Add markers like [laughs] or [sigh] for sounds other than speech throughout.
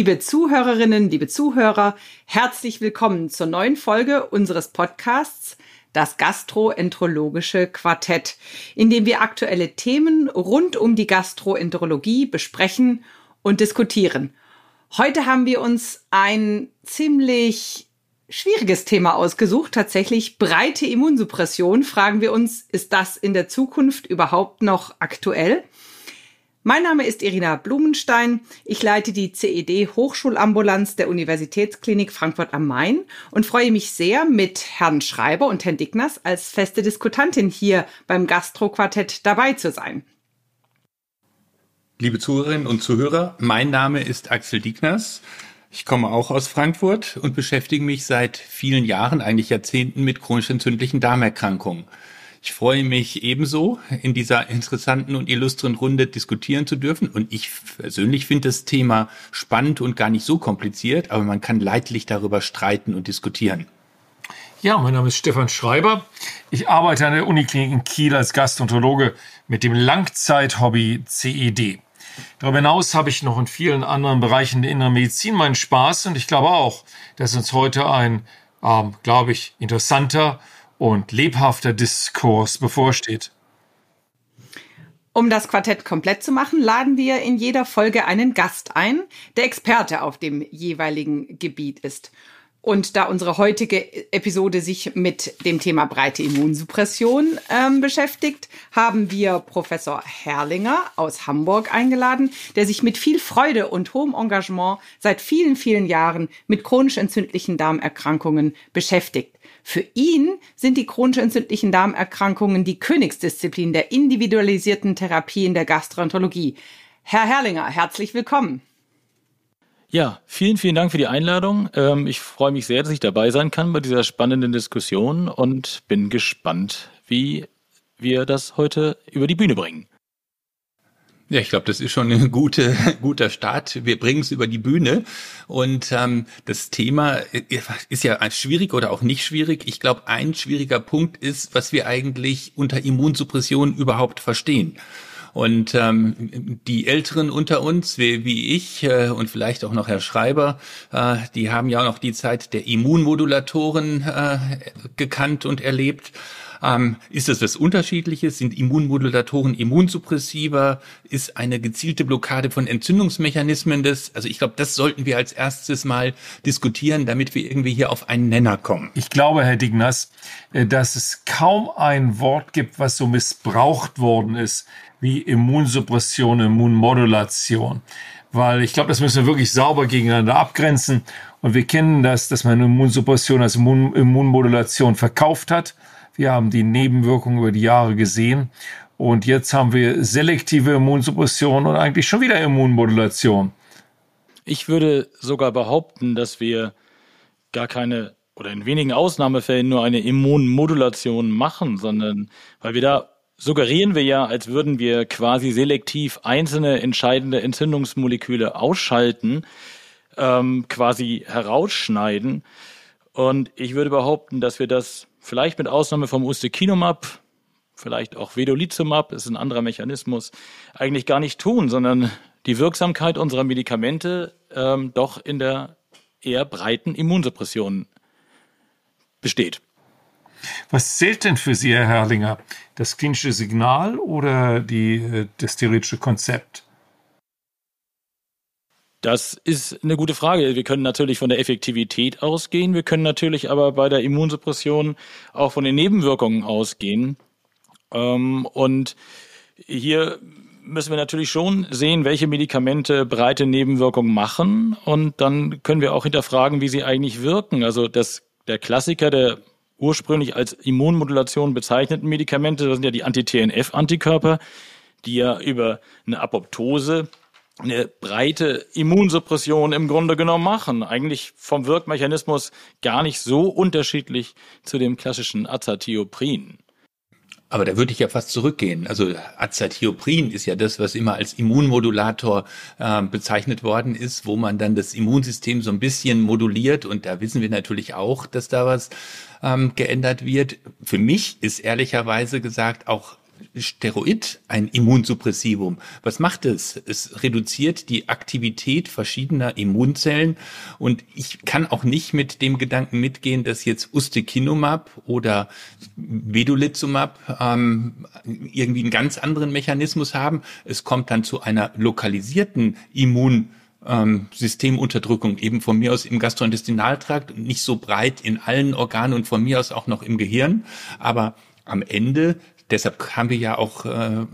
Liebe Zuhörerinnen, liebe Zuhörer, herzlich willkommen zur neuen Folge unseres Podcasts das Gastroenterologische Quartett, in dem wir aktuelle Themen rund um die Gastroenterologie besprechen und diskutieren. Heute haben wir uns ein ziemlich schwieriges Thema ausgesucht. Tatsächlich breite Immunsuppression. Fragen wir uns, ist das in der Zukunft überhaupt noch aktuell? Mein Name ist Irina Blumenstein. Ich leite die CED Hochschulambulanz der Universitätsklinik Frankfurt am Main und freue mich sehr, mit Herrn Schreiber und Herrn Dickners als feste Diskutantin hier beim Gastro-Quartett dabei zu sein. Liebe Zuhörerinnen und Zuhörer, mein Name ist Axel Diekners. Ich komme auch aus Frankfurt und beschäftige mich seit vielen Jahren, eigentlich Jahrzehnten mit chronisch entzündlichen Darmerkrankungen. Ich freue mich ebenso, in dieser interessanten und illustren Runde diskutieren zu dürfen. Und ich persönlich finde das Thema spannend und gar nicht so kompliziert, aber man kann leidlich darüber streiten und diskutieren. Ja, mein Name ist Stefan Schreiber. Ich arbeite an der Uniklinik in Kiel als Gastroenterologe mit dem Langzeithobby CED. Darüber hinaus habe ich noch in vielen anderen Bereichen der inneren Medizin meinen Spaß und ich glaube auch, dass uns heute ein, ähm, glaube ich, interessanter und lebhafter Diskurs bevorsteht. Um das Quartett komplett zu machen, laden wir in jeder Folge einen Gast ein, der Experte auf dem jeweiligen Gebiet ist. Und da unsere heutige Episode sich mit dem Thema breite Immunsuppression ähm, beschäftigt, haben wir Professor Herrlinger aus Hamburg eingeladen, der sich mit viel Freude und hohem Engagement seit vielen, vielen Jahren mit chronisch entzündlichen Darmerkrankungen beschäftigt. Für ihn sind die chronisch entzündlichen Darmerkrankungen die Königsdisziplin der individualisierten Therapie in der Gastroenterologie. Herr Herrlinger, herzlich willkommen. Ja, vielen, vielen Dank für die Einladung. Ähm, ich freue mich sehr, dass ich dabei sein kann bei dieser spannenden Diskussion und bin gespannt, wie wir das heute über die Bühne bringen. Ja, ich glaube, das ist schon ein gute, [laughs] guter Start. Wir bringen es über die Bühne. Und ähm, das Thema ist ja schwierig oder auch nicht schwierig. Ich glaube, ein schwieriger Punkt ist, was wir eigentlich unter Immunsuppression überhaupt verstehen. Und ähm, die Älteren unter uns, wie, wie ich äh, und vielleicht auch noch Herr Schreiber, äh, die haben ja auch noch die Zeit der Immunmodulatoren äh, gekannt und erlebt. Ähm, ist das was Unterschiedliches? Sind Immunmodulatoren immunsuppressiver? Ist eine gezielte Blockade von Entzündungsmechanismen das? Also ich glaube, das sollten wir als erstes mal diskutieren, damit wir irgendwie hier auf einen Nenner kommen. Ich glaube, Herr Dignas, äh, dass es kaum ein Wort gibt, was so missbraucht worden ist wie Immunsuppression, Immunmodulation weil ich glaube, das müssen wir wirklich sauber gegeneinander abgrenzen. Und wir kennen das, dass man Immunsuppression als Immun Immunmodulation verkauft hat. Wir haben die Nebenwirkungen über die Jahre gesehen. Und jetzt haben wir selektive Immunsuppression und eigentlich schon wieder Immunmodulation. Ich würde sogar behaupten, dass wir gar keine oder in wenigen Ausnahmefällen nur eine Immunmodulation machen, sondern weil wir da suggerieren wir ja, als würden wir quasi selektiv einzelne entscheidende Entzündungsmoleküle ausschalten, ähm, quasi herausschneiden. Und ich würde behaupten, dass wir das vielleicht mit Ausnahme vom Ustekinumab, vielleicht auch Vedolizumab, ist ein anderer Mechanismus, eigentlich gar nicht tun, sondern die Wirksamkeit unserer Medikamente ähm, doch in der eher breiten Immunsuppression besteht. Was zählt denn für Sie, Herr Herrlinger? Das klinische Signal oder die, äh, das theoretische Konzept? Das ist eine gute Frage. Wir können natürlich von der Effektivität ausgehen. Wir können natürlich aber bei der Immunsuppression auch von den Nebenwirkungen ausgehen. Ähm, und hier müssen wir natürlich schon sehen, welche Medikamente breite Nebenwirkungen machen. Und dann können wir auch hinterfragen, wie sie eigentlich wirken. Also das, der Klassiker der ursprünglich als Immunmodulation bezeichneten Medikamente, das sind ja die Anti-TNF-Antikörper, die ja über eine Apoptose eine breite Immunsuppression im Grunde genommen machen. Eigentlich vom Wirkmechanismus gar nicht so unterschiedlich zu dem klassischen Azathioprin. Aber da würde ich ja fast zurückgehen. Also Azathioprin ist ja das, was immer als Immunmodulator äh, bezeichnet worden ist, wo man dann das Immunsystem so ein bisschen moduliert. Und da wissen wir natürlich auch, dass da was ähm, geändert wird. Für mich ist ehrlicherweise gesagt auch Steroid ein Immunsuppressivum. Was macht es? Es reduziert die Aktivität verschiedener Immunzellen und ich kann auch nicht mit dem Gedanken mitgehen, dass jetzt Ustekinumab oder Vedolizumab ähm, irgendwie einen ganz anderen Mechanismus haben. Es kommt dann zu einer lokalisierten Immun ähm, Systemunterdrückung eben von mir aus im Gastrointestinaltrakt, nicht so breit in allen Organen und von mir aus auch noch im Gehirn, aber am Ende Deshalb haben wir ja auch äh,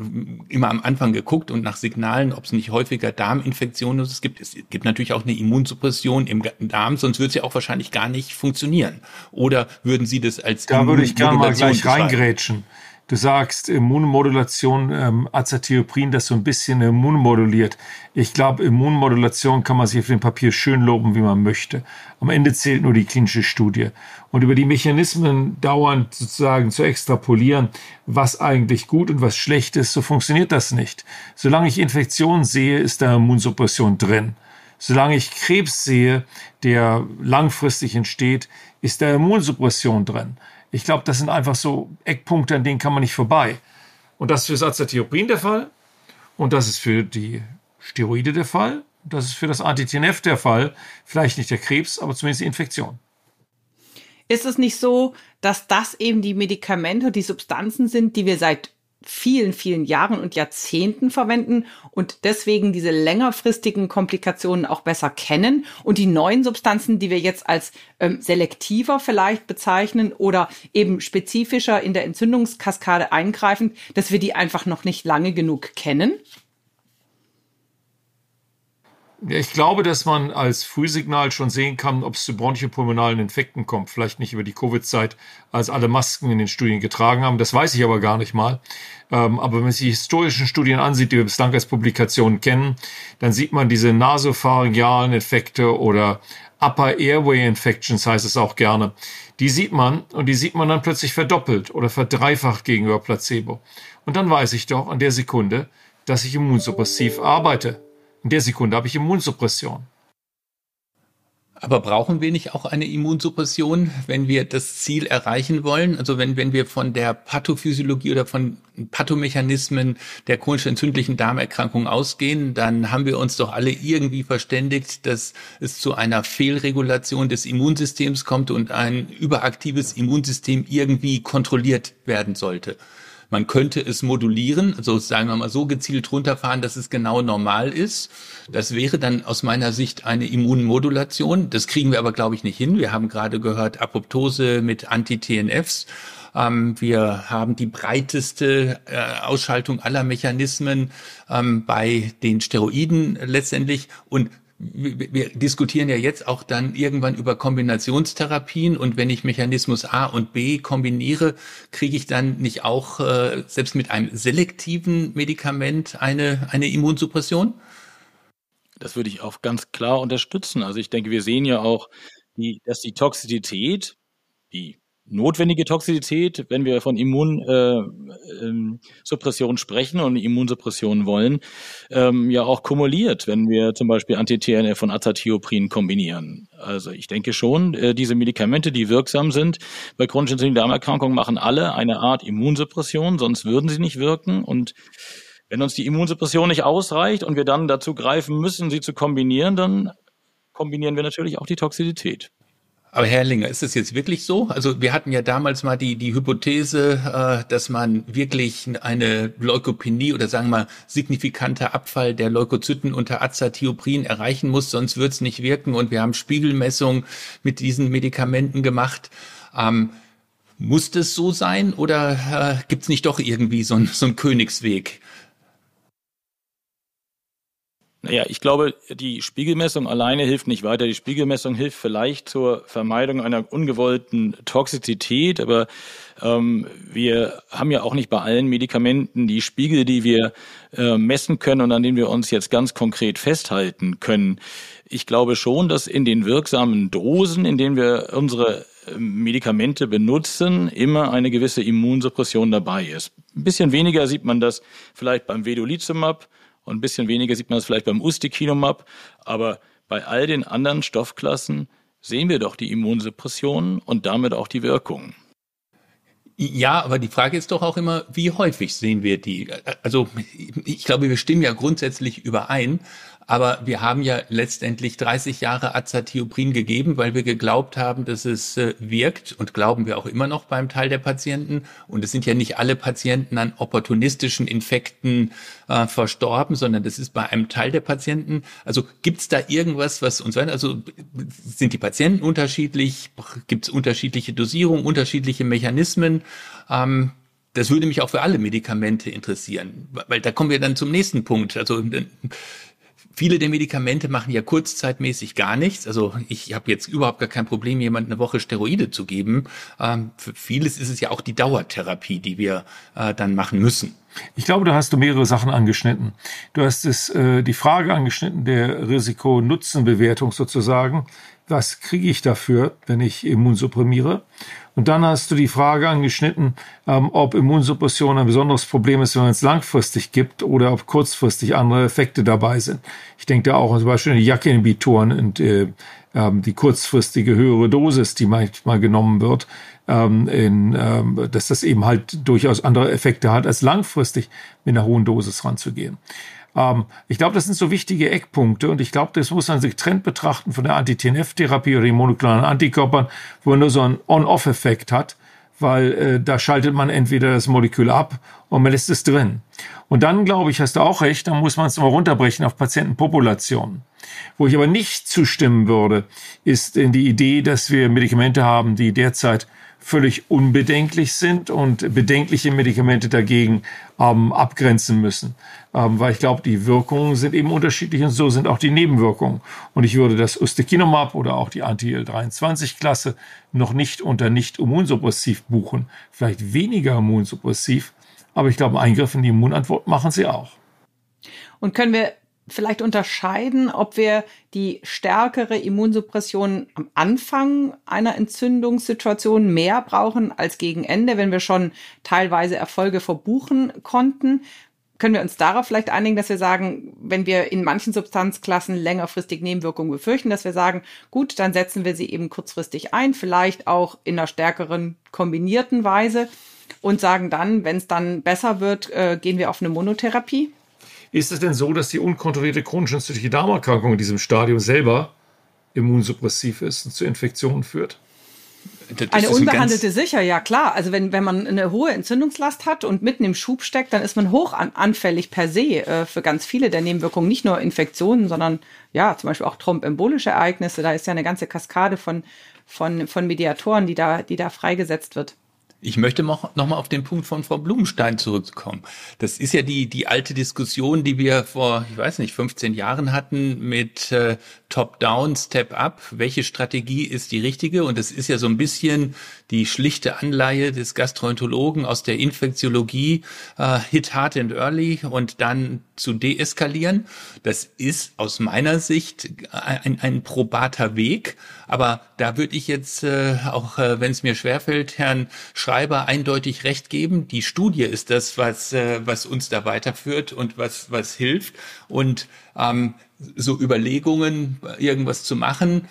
immer am Anfang geguckt und nach Signalen, ob es nicht häufiger Darminfektionen es gibt. Es gibt natürlich auch eine Immunsuppression im Darm, sonst würde es ja auch wahrscheinlich gar nicht funktionieren. Oder würden Sie das als Da würde ich gerne mal gleich reingrätschen. Du sagst Immunmodulation, ähm, Azathioprin, das so ein bisschen immunmoduliert. Ich glaube, Immunmodulation kann man sich auf dem Papier schön loben, wie man möchte. Am Ende zählt nur die klinische Studie. Und über die Mechanismen dauernd sozusagen zu extrapolieren, was eigentlich gut und was schlecht ist, so funktioniert das nicht. Solange ich Infektionen sehe, ist da Immunsuppression drin. Solange ich Krebs sehe, der langfristig entsteht, ist da Immunsuppression drin. Ich glaube, das sind einfach so Eckpunkte, an denen kann man nicht vorbei. Und das ist für das Azathioprin der Fall. Und das ist für die Steroide der Fall. Das ist für das Anti-TNF der Fall. Vielleicht nicht der Krebs, aber zumindest die Infektion. Ist es nicht so, dass das eben die Medikamente, die Substanzen sind, die wir seit vielen, vielen Jahren und Jahrzehnten verwenden und deswegen diese längerfristigen Komplikationen auch besser kennen und die neuen Substanzen, die wir jetzt als ähm, selektiver vielleicht bezeichnen oder eben spezifischer in der Entzündungskaskade eingreifen, dass wir die einfach noch nicht lange genug kennen? Ich glaube, dass man als Frühsignal schon sehen kann, ob es zu bronchopulmonalen Infekten kommt. Vielleicht nicht über die Covid-Zeit, als alle Masken in den Studien getragen haben. Das weiß ich aber gar nicht mal. Ähm, aber wenn man sich die historischen Studien ansieht, die wir bislang als Publikationen kennen, dann sieht man diese nasopharyngealen Infekte oder Upper Airway Infections heißt es auch gerne. Die sieht man und die sieht man dann plötzlich verdoppelt oder verdreifacht gegenüber Placebo. Und dann weiß ich doch an der Sekunde, dass ich immunsuppressiv arbeite. In der Sekunde habe ich Immunsuppression. Aber brauchen wir nicht auch eine Immunsuppression, wenn wir das Ziel erreichen wollen? Also wenn, wenn wir von der Pathophysiologie oder von Pathomechanismen der chronisch entzündlichen Darmerkrankung ausgehen, dann haben wir uns doch alle irgendwie verständigt, dass es zu einer Fehlregulation des Immunsystems kommt und ein überaktives Immunsystem irgendwie kontrolliert werden sollte. Man könnte es modulieren, also sagen wir mal so gezielt runterfahren, dass es genau normal ist. Das wäre dann aus meiner Sicht eine Immunmodulation. Das kriegen wir aber, glaube ich, nicht hin. Wir haben gerade gehört, Apoptose mit Anti-TNFs. Ähm, wir haben die breiteste äh, Ausschaltung aller Mechanismen ähm, bei den Steroiden letztendlich. Und wir diskutieren ja jetzt auch dann irgendwann über Kombinationstherapien und wenn ich Mechanismus A und B kombiniere, kriege ich dann nicht auch äh, selbst mit einem selektiven Medikament eine, eine Immunsuppression? Das würde ich auch ganz klar unterstützen. Also ich denke, wir sehen ja auch, die, dass die Toxizität, die notwendige Toxizität, wenn wir von Immunsuppression äh, äh, sprechen und Immunsuppression wollen, ähm, ja auch kumuliert, wenn wir zum Beispiel Anti-TNF und Azathioprin kombinieren. Also ich denke schon, äh, diese Medikamente, die wirksam sind bei chronischen entzündlichen Darmerkrankungen, machen alle eine Art Immunsuppression, sonst würden sie nicht wirken und wenn uns die Immunsuppression nicht ausreicht und wir dann dazu greifen müssen, sie zu kombinieren, dann kombinieren wir natürlich auch die Toxizität. Aber Herr Linger, ist es jetzt wirklich so? Also wir hatten ja damals mal die, die Hypothese, äh, dass man wirklich eine Leukopenie oder sagen wir mal signifikanter Abfall der Leukozyten unter Azathioprin erreichen muss, sonst wird es nicht wirken. Und wir haben Spiegelmessungen mit diesen Medikamenten gemacht. Ähm, muss das so sein oder äh, gibt es nicht doch irgendwie so, ein, so einen Königsweg? Naja, ich glaube, die Spiegelmessung alleine hilft nicht weiter. Die Spiegelmessung hilft vielleicht zur Vermeidung einer ungewollten Toxizität, aber ähm, wir haben ja auch nicht bei allen Medikamenten die Spiegel, die wir äh, messen können und an denen wir uns jetzt ganz konkret festhalten können. Ich glaube schon, dass in den wirksamen Dosen, in denen wir unsere äh, Medikamente benutzen, immer eine gewisse Immunsuppression dabei ist. Ein bisschen weniger sieht man das vielleicht beim Vedolizumab, und ein bisschen weniger sieht man das vielleicht beim Ustekinumab, aber bei all den anderen Stoffklassen sehen wir doch die Immunsuppression und damit auch die Wirkung. Ja, aber die Frage ist doch auch immer, wie häufig sehen wir die? Also ich glaube, wir stimmen ja grundsätzlich überein, aber wir haben ja letztendlich 30 Jahre Azathioprin gegeben, weil wir geglaubt haben, dass es äh, wirkt und glauben wir auch immer noch beim Teil der Patienten. Und es sind ja nicht alle Patienten an opportunistischen Infekten äh, verstorben, sondern das ist bei einem Teil der Patienten. Also gibt es da irgendwas, was uns, also sind die Patienten unterschiedlich? Gibt es unterschiedliche Dosierungen, unterschiedliche Mechanismen? Ähm, das würde mich auch für alle Medikamente interessieren, weil da kommen wir dann zum nächsten Punkt. Also Viele der Medikamente machen ja kurzzeitmäßig gar nichts. Also ich habe jetzt überhaupt gar kein Problem, jemand eine Woche Steroide zu geben. Ähm, für vieles ist es ja auch die Dauertherapie, die wir äh, dann machen müssen. Ich glaube, da hast du mehrere Sachen angeschnitten. Du hast es äh, die Frage angeschnitten der Risiko-Nutzen-Bewertung sozusagen. Was kriege ich dafür, wenn ich immunsupprimiere? Und dann hast du die Frage angeschnitten, ähm, ob Immunsuppression ein besonderes Problem ist, wenn es langfristig gibt oder ob kurzfristig andere Effekte dabei sind. Ich denke da auch zum Beispiel an die JAK-Inhibitoren und äh, ähm, die kurzfristige höhere Dosis, die manchmal genommen wird, ähm, in, ähm, dass das eben halt durchaus andere Effekte hat, als langfristig mit einer hohen Dosis ranzugehen. Ähm, ich glaube, das sind so wichtige Eckpunkte und ich glaube, das muss man sich getrennt betrachten von der Anti-TNF-Therapie oder den monoklonalen Antikörpern, wo man nur so einen On-Off-Effekt hat, weil äh, da schaltet man entweder das Molekül ab und man lässt es drin. Und dann, glaube ich, hast du auch recht, dann muss man es mal runterbrechen auf Patientenpopulationen. Wo ich aber nicht zustimmen würde, ist in die Idee, dass wir Medikamente haben, die derzeit völlig unbedenklich sind und bedenkliche Medikamente dagegen ähm, abgrenzen müssen. Ähm, weil ich glaube, die Wirkungen sind eben unterschiedlich und so sind auch die Nebenwirkungen. Und ich würde das Ustekinumab oder auch die Anti-L23-Klasse noch nicht unter nicht immunsuppressiv buchen. Vielleicht weniger immunsuppressiv, aber ich glaube, Eingriff in die Immunantwort machen sie auch. Und können wir vielleicht unterscheiden, ob wir die stärkere Immunsuppression am Anfang einer Entzündungssituation mehr brauchen als gegen Ende, wenn wir schon teilweise Erfolge verbuchen konnten. Können wir uns darauf vielleicht einigen, dass wir sagen, wenn wir in manchen Substanzklassen längerfristig Nebenwirkungen befürchten, dass wir sagen, gut, dann setzen wir sie eben kurzfristig ein, vielleicht auch in einer stärkeren kombinierten Weise und sagen dann, wenn es dann besser wird, äh, gehen wir auf eine Monotherapie? Ist es denn so, dass die unkontrollierte chronische entzündliche Darmerkrankung in diesem Stadium selber immunsuppressiv ist und zu Infektionen führt? Das eine unbehandelte ein sicher, ja klar. Also wenn, wenn man eine hohe Entzündungslast hat und mitten im Schub steckt, dann ist man hoch an, anfällig per se äh, für ganz viele der Nebenwirkungen. Nicht nur Infektionen, sondern ja, zum Beispiel auch thrombembolische Ereignisse. Da ist ja eine ganze Kaskade von, von, von Mediatoren, die da, die da freigesetzt wird. Ich möchte noch mal auf den Punkt von Frau Blumenstein zurückkommen. Das ist ja die, die alte Diskussion, die wir vor, ich weiß nicht, 15 Jahren hatten mit äh, Top-Down, Step-Up. Welche Strategie ist die richtige? Und das ist ja so ein bisschen die schlichte Anleihe des Gastroenterologen aus der Infektiologie, äh, hit hard and early und dann zu deeskalieren. Das ist aus meiner Sicht ein, ein probater Weg. Aber da würde ich jetzt, äh, auch äh, wenn es mir schwerfällt, Herrn Schreiber eindeutig recht geben. Die Studie ist das, was, äh, was uns da weiterführt und was, was hilft. Und ähm, so Überlegungen, irgendwas zu machen,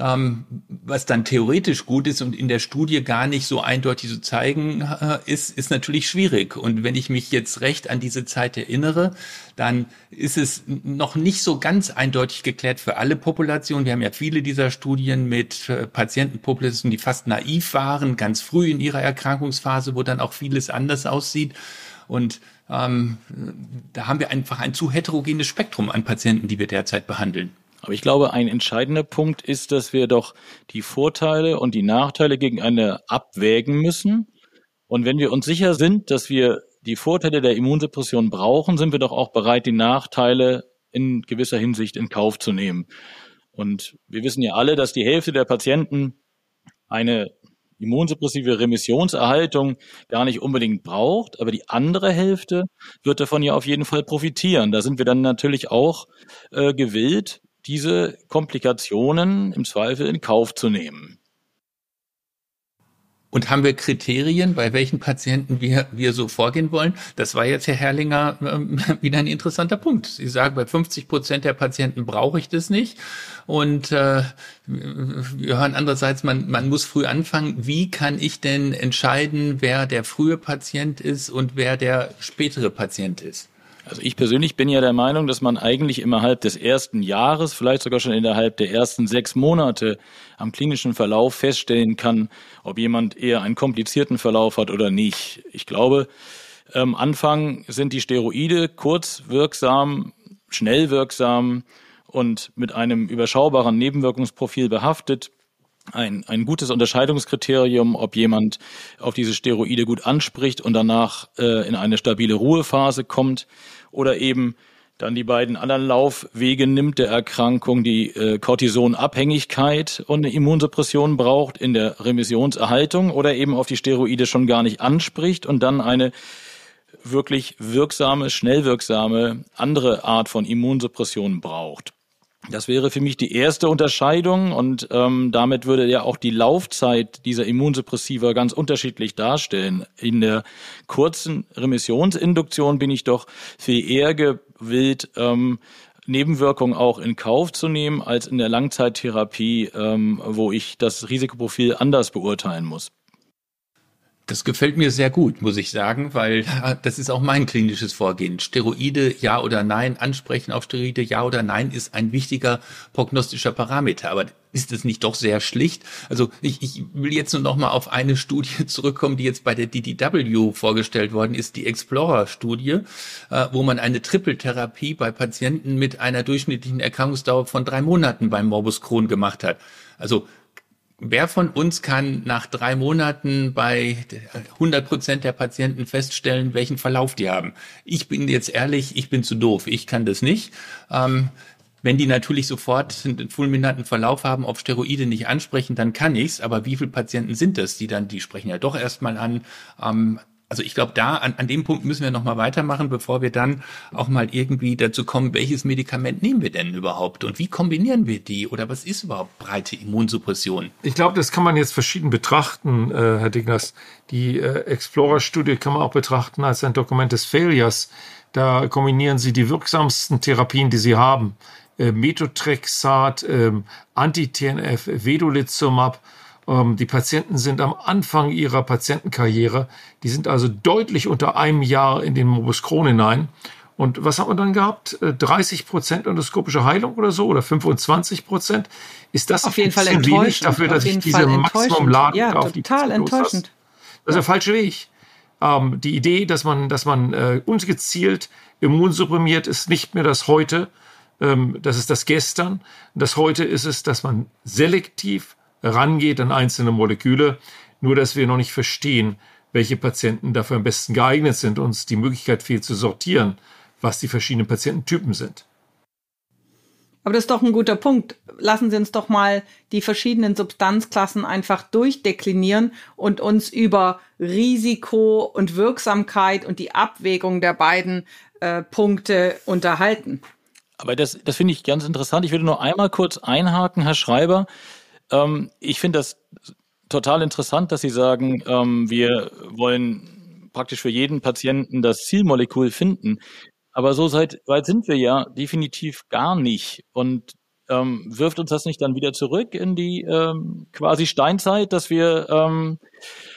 ähm, was dann theoretisch gut ist und in der Studie gar nicht so eindeutig zu zeigen äh, ist, ist natürlich schwierig. Und wenn ich mich jetzt recht an diese Zeit erinnere, dann ist es noch nicht so ganz eindeutig geklärt für alle Populationen. Wir haben ja viele dieser Studien mit äh, Patientenpopulationen, die fast naiv waren, ganz früh in ihrer Erkrankungsphase, wo dann auch vieles anders aussieht. Und ähm, da haben wir einfach ein zu heterogenes Spektrum an Patienten, die wir derzeit behandeln. Aber ich glaube, ein entscheidender Punkt ist, dass wir doch die Vorteile und die Nachteile gegeneinander abwägen müssen. Und wenn wir uns sicher sind, dass wir die Vorteile der Immunsuppression brauchen, sind wir doch auch bereit, die Nachteile in gewisser Hinsicht in Kauf zu nehmen. Und wir wissen ja alle, dass die Hälfte der Patienten eine immunsuppressive Remissionserhaltung gar nicht unbedingt braucht, aber die andere Hälfte wird davon ja auf jeden Fall profitieren. Da sind wir dann natürlich auch äh, gewillt, diese Komplikationen im Zweifel in Kauf zu nehmen. Und haben wir Kriterien, bei welchen Patienten wir, wir so vorgehen wollen? Das war jetzt, Herr Herrlinger, ähm, [laughs] wieder ein interessanter Punkt. Sie sagen, bei 50 Prozent der Patienten brauche ich das nicht. Und äh, wir hören andererseits, man, man muss früh anfangen. Wie kann ich denn entscheiden, wer der frühe Patient ist und wer der spätere Patient ist? Also ich persönlich bin ja der Meinung, dass man eigentlich innerhalb des ersten Jahres, vielleicht sogar schon innerhalb der ersten sechs Monate am klinischen Verlauf feststellen kann, ob jemand eher einen komplizierten Verlauf hat oder nicht. Ich glaube, am Anfang sind die Steroide kurz wirksam, schnell wirksam und mit einem überschaubaren Nebenwirkungsprofil behaftet ein, ein gutes Unterscheidungskriterium, ob jemand auf diese Steroide gut anspricht und danach äh, in eine stabile Ruhephase kommt oder eben dann die beiden anderen Laufwege nimmt der Erkrankung, die äh, Cortisonabhängigkeit und eine Immunsuppression braucht in der Remissionserhaltung oder eben auf die Steroide schon gar nicht anspricht und dann eine wirklich wirksame, schnell wirksame andere Art von Immunsuppression braucht. Das wäre für mich die erste Unterscheidung und ähm, damit würde ja auch die Laufzeit dieser Immunsuppressiva ganz unterschiedlich darstellen. In der kurzen Remissionsinduktion bin ich doch viel eher gewillt, ähm, Nebenwirkungen auch in Kauf zu nehmen, als in der Langzeittherapie, ähm, wo ich das Risikoprofil anders beurteilen muss. Das gefällt mir sehr gut, muss ich sagen, weil [laughs] das ist auch mein klinisches Vorgehen. Steroide, ja oder nein, ansprechen auf Steroide, ja oder nein, ist ein wichtiger prognostischer Parameter. Aber ist es nicht doch sehr schlicht? Also ich, ich will jetzt nur noch mal auf eine [laughs] Studie zurückkommen, die jetzt bei der DDW vorgestellt worden ist, die Explorer-Studie, äh, wo man eine Trippeltherapie bei Patienten mit einer durchschnittlichen Erkrankungsdauer von drei Monaten beim Morbus Crohn gemacht hat. Also Wer von uns kann nach drei Monaten bei 100 Prozent der Patienten feststellen, welchen Verlauf die haben? Ich bin jetzt ehrlich, ich bin zu doof. Ich kann das nicht. Ähm, wenn die natürlich sofort einen fulminanten Verlauf haben, auf Steroide nicht ansprechen, dann kann ich's. Aber wie viele Patienten sind das, die dann, die sprechen ja doch erstmal an. Ähm, also ich glaube, da an, an dem Punkt müssen wir nochmal weitermachen, bevor wir dann auch mal irgendwie dazu kommen, welches Medikament nehmen wir denn überhaupt und wie kombinieren wir die oder was ist überhaupt breite Immunsuppression? Ich glaube, das kann man jetzt verschieden betrachten, äh, Herr Digners. Die äh, Explorer-Studie kann man auch betrachten als ein Dokument des Failures. Da kombinieren Sie die wirksamsten Therapien, die Sie haben. Äh, Methotrexat, äh, Anti-TNF, Vedolizumab die Patienten sind am Anfang ihrer Patientenkarriere. Die sind also deutlich unter einem Jahr in den Morbus Crohn hinein. Und was hat man dann gehabt? 30 äh, Prozent endoskopische Heilung oder so oder 25 Prozent? Ist das auf jeden Fall enttäuschend dafür, dass ich diese Maximum laden ja, auf total die enttäuschend. Das ist der falsche Weg. Ähm, die Idee, dass man, dass man äh, ungezielt immunsupprimiert, ist nicht mehr das heute. Ähm, das ist das Gestern. Das heute ist es, dass man selektiv rangeht an einzelne Moleküle, nur dass wir noch nicht verstehen, welche Patienten dafür am besten geeignet sind, uns die Möglichkeit fehlt zu sortieren, was die verschiedenen Patiententypen sind. Aber das ist doch ein guter Punkt. Lassen Sie uns doch mal die verschiedenen Substanzklassen einfach durchdeklinieren und uns über Risiko und Wirksamkeit und die Abwägung der beiden äh, Punkte unterhalten. Aber das, das finde ich ganz interessant. Ich würde nur einmal kurz einhaken, Herr Schreiber. Ähm, ich finde das total interessant, dass Sie sagen, ähm, wir wollen praktisch für jeden Patienten das Zielmolekül finden. Aber so seit, weit sind wir ja definitiv gar nicht. Und ähm, wirft uns das nicht dann wieder zurück in die ähm, quasi Steinzeit, dass wir ähm,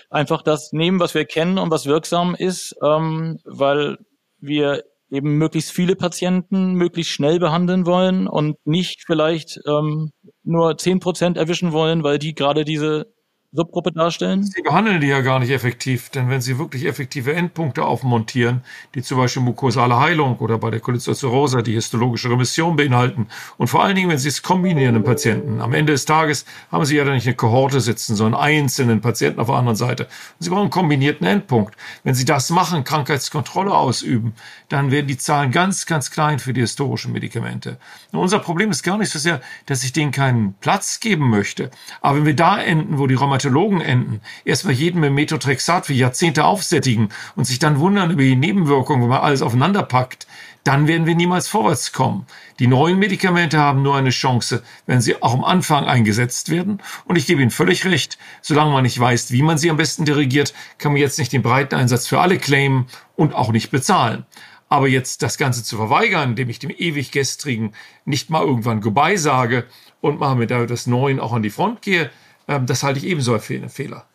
einfach das nehmen, was wir kennen und was wirksam ist, ähm, weil wir eben möglichst viele Patienten möglichst schnell behandeln wollen und nicht vielleicht ähm, nur zehn Prozent erwischen wollen, weil die gerade diese Subgruppe darstellen? Sie behandeln die ja gar nicht effektiv, denn wenn Sie wirklich effektive Endpunkte aufmontieren, die zum Beispiel mukosale Heilung oder bei der Cholesterosa die histologische Remission beinhalten und vor allen Dingen, wenn Sie es kombinieren im Patienten, am Ende des Tages haben Sie ja dann nicht eine Kohorte sitzen, sondern einzelnen Patienten auf der anderen Seite. Und Sie brauchen einen kombinierten Endpunkt. Wenn Sie das machen, Krankheitskontrolle ausüben, dann werden die Zahlen ganz, ganz klein für die historischen Medikamente. Und unser Problem ist gar nicht so sehr, dass ich denen keinen Platz geben möchte. Aber wenn wir da enden, wo die Rheumatologen enden, erstmal jeden mit Methotrexat für Jahrzehnte aufsättigen und sich dann wundern über die Nebenwirkungen, wenn man alles aufeinander packt, dann werden wir niemals vorwärts kommen. Die neuen Medikamente haben nur eine Chance, wenn sie auch am Anfang eingesetzt werden. Und ich gebe Ihnen völlig recht, solange man nicht weiß, wie man sie am besten dirigiert, kann man jetzt nicht den breiten Einsatz für alle claimen und auch nicht bezahlen. Aber jetzt das Ganze zu verweigern, indem ich dem ewig gestrigen nicht mal irgendwann Goodbye sage und mal mit das Neuen auch an die Front gehe, das halte ich ebenso für einen Fehler.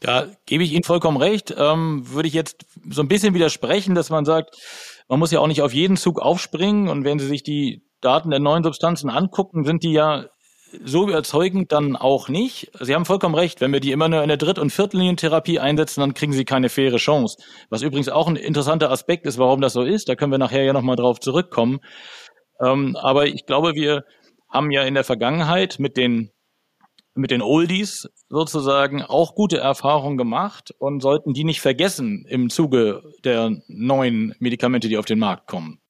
Da gebe ich Ihnen vollkommen recht. Ähm, würde ich jetzt so ein bisschen widersprechen, dass man sagt, man muss ja auch nicht auf jeden Zug aufspringen. Und wenn Sie sich die Daten der neuen Substanzen angucken, sind die ja so überzeugend dann auch nicht. Sie haben vollkommen recht. Wenn wir die immer nur in der Dritt- und Viertellinientherapie einsetzen, dann kriegen sie keine faire Chance. Was übrigens auch ein interessanter Aspekt ist, warum das so ist. Da können wir nachher ja nochmal drauf zurückkommen. Ähm, aber ich glaube, wir haben ja in der Vergangenheit mit den mit den Oldies sozusagen auch gute Erfahrungen gemacht und sollten die nicht vergessen im Zuge der neuen Medikamente, die auf den Markt kommen.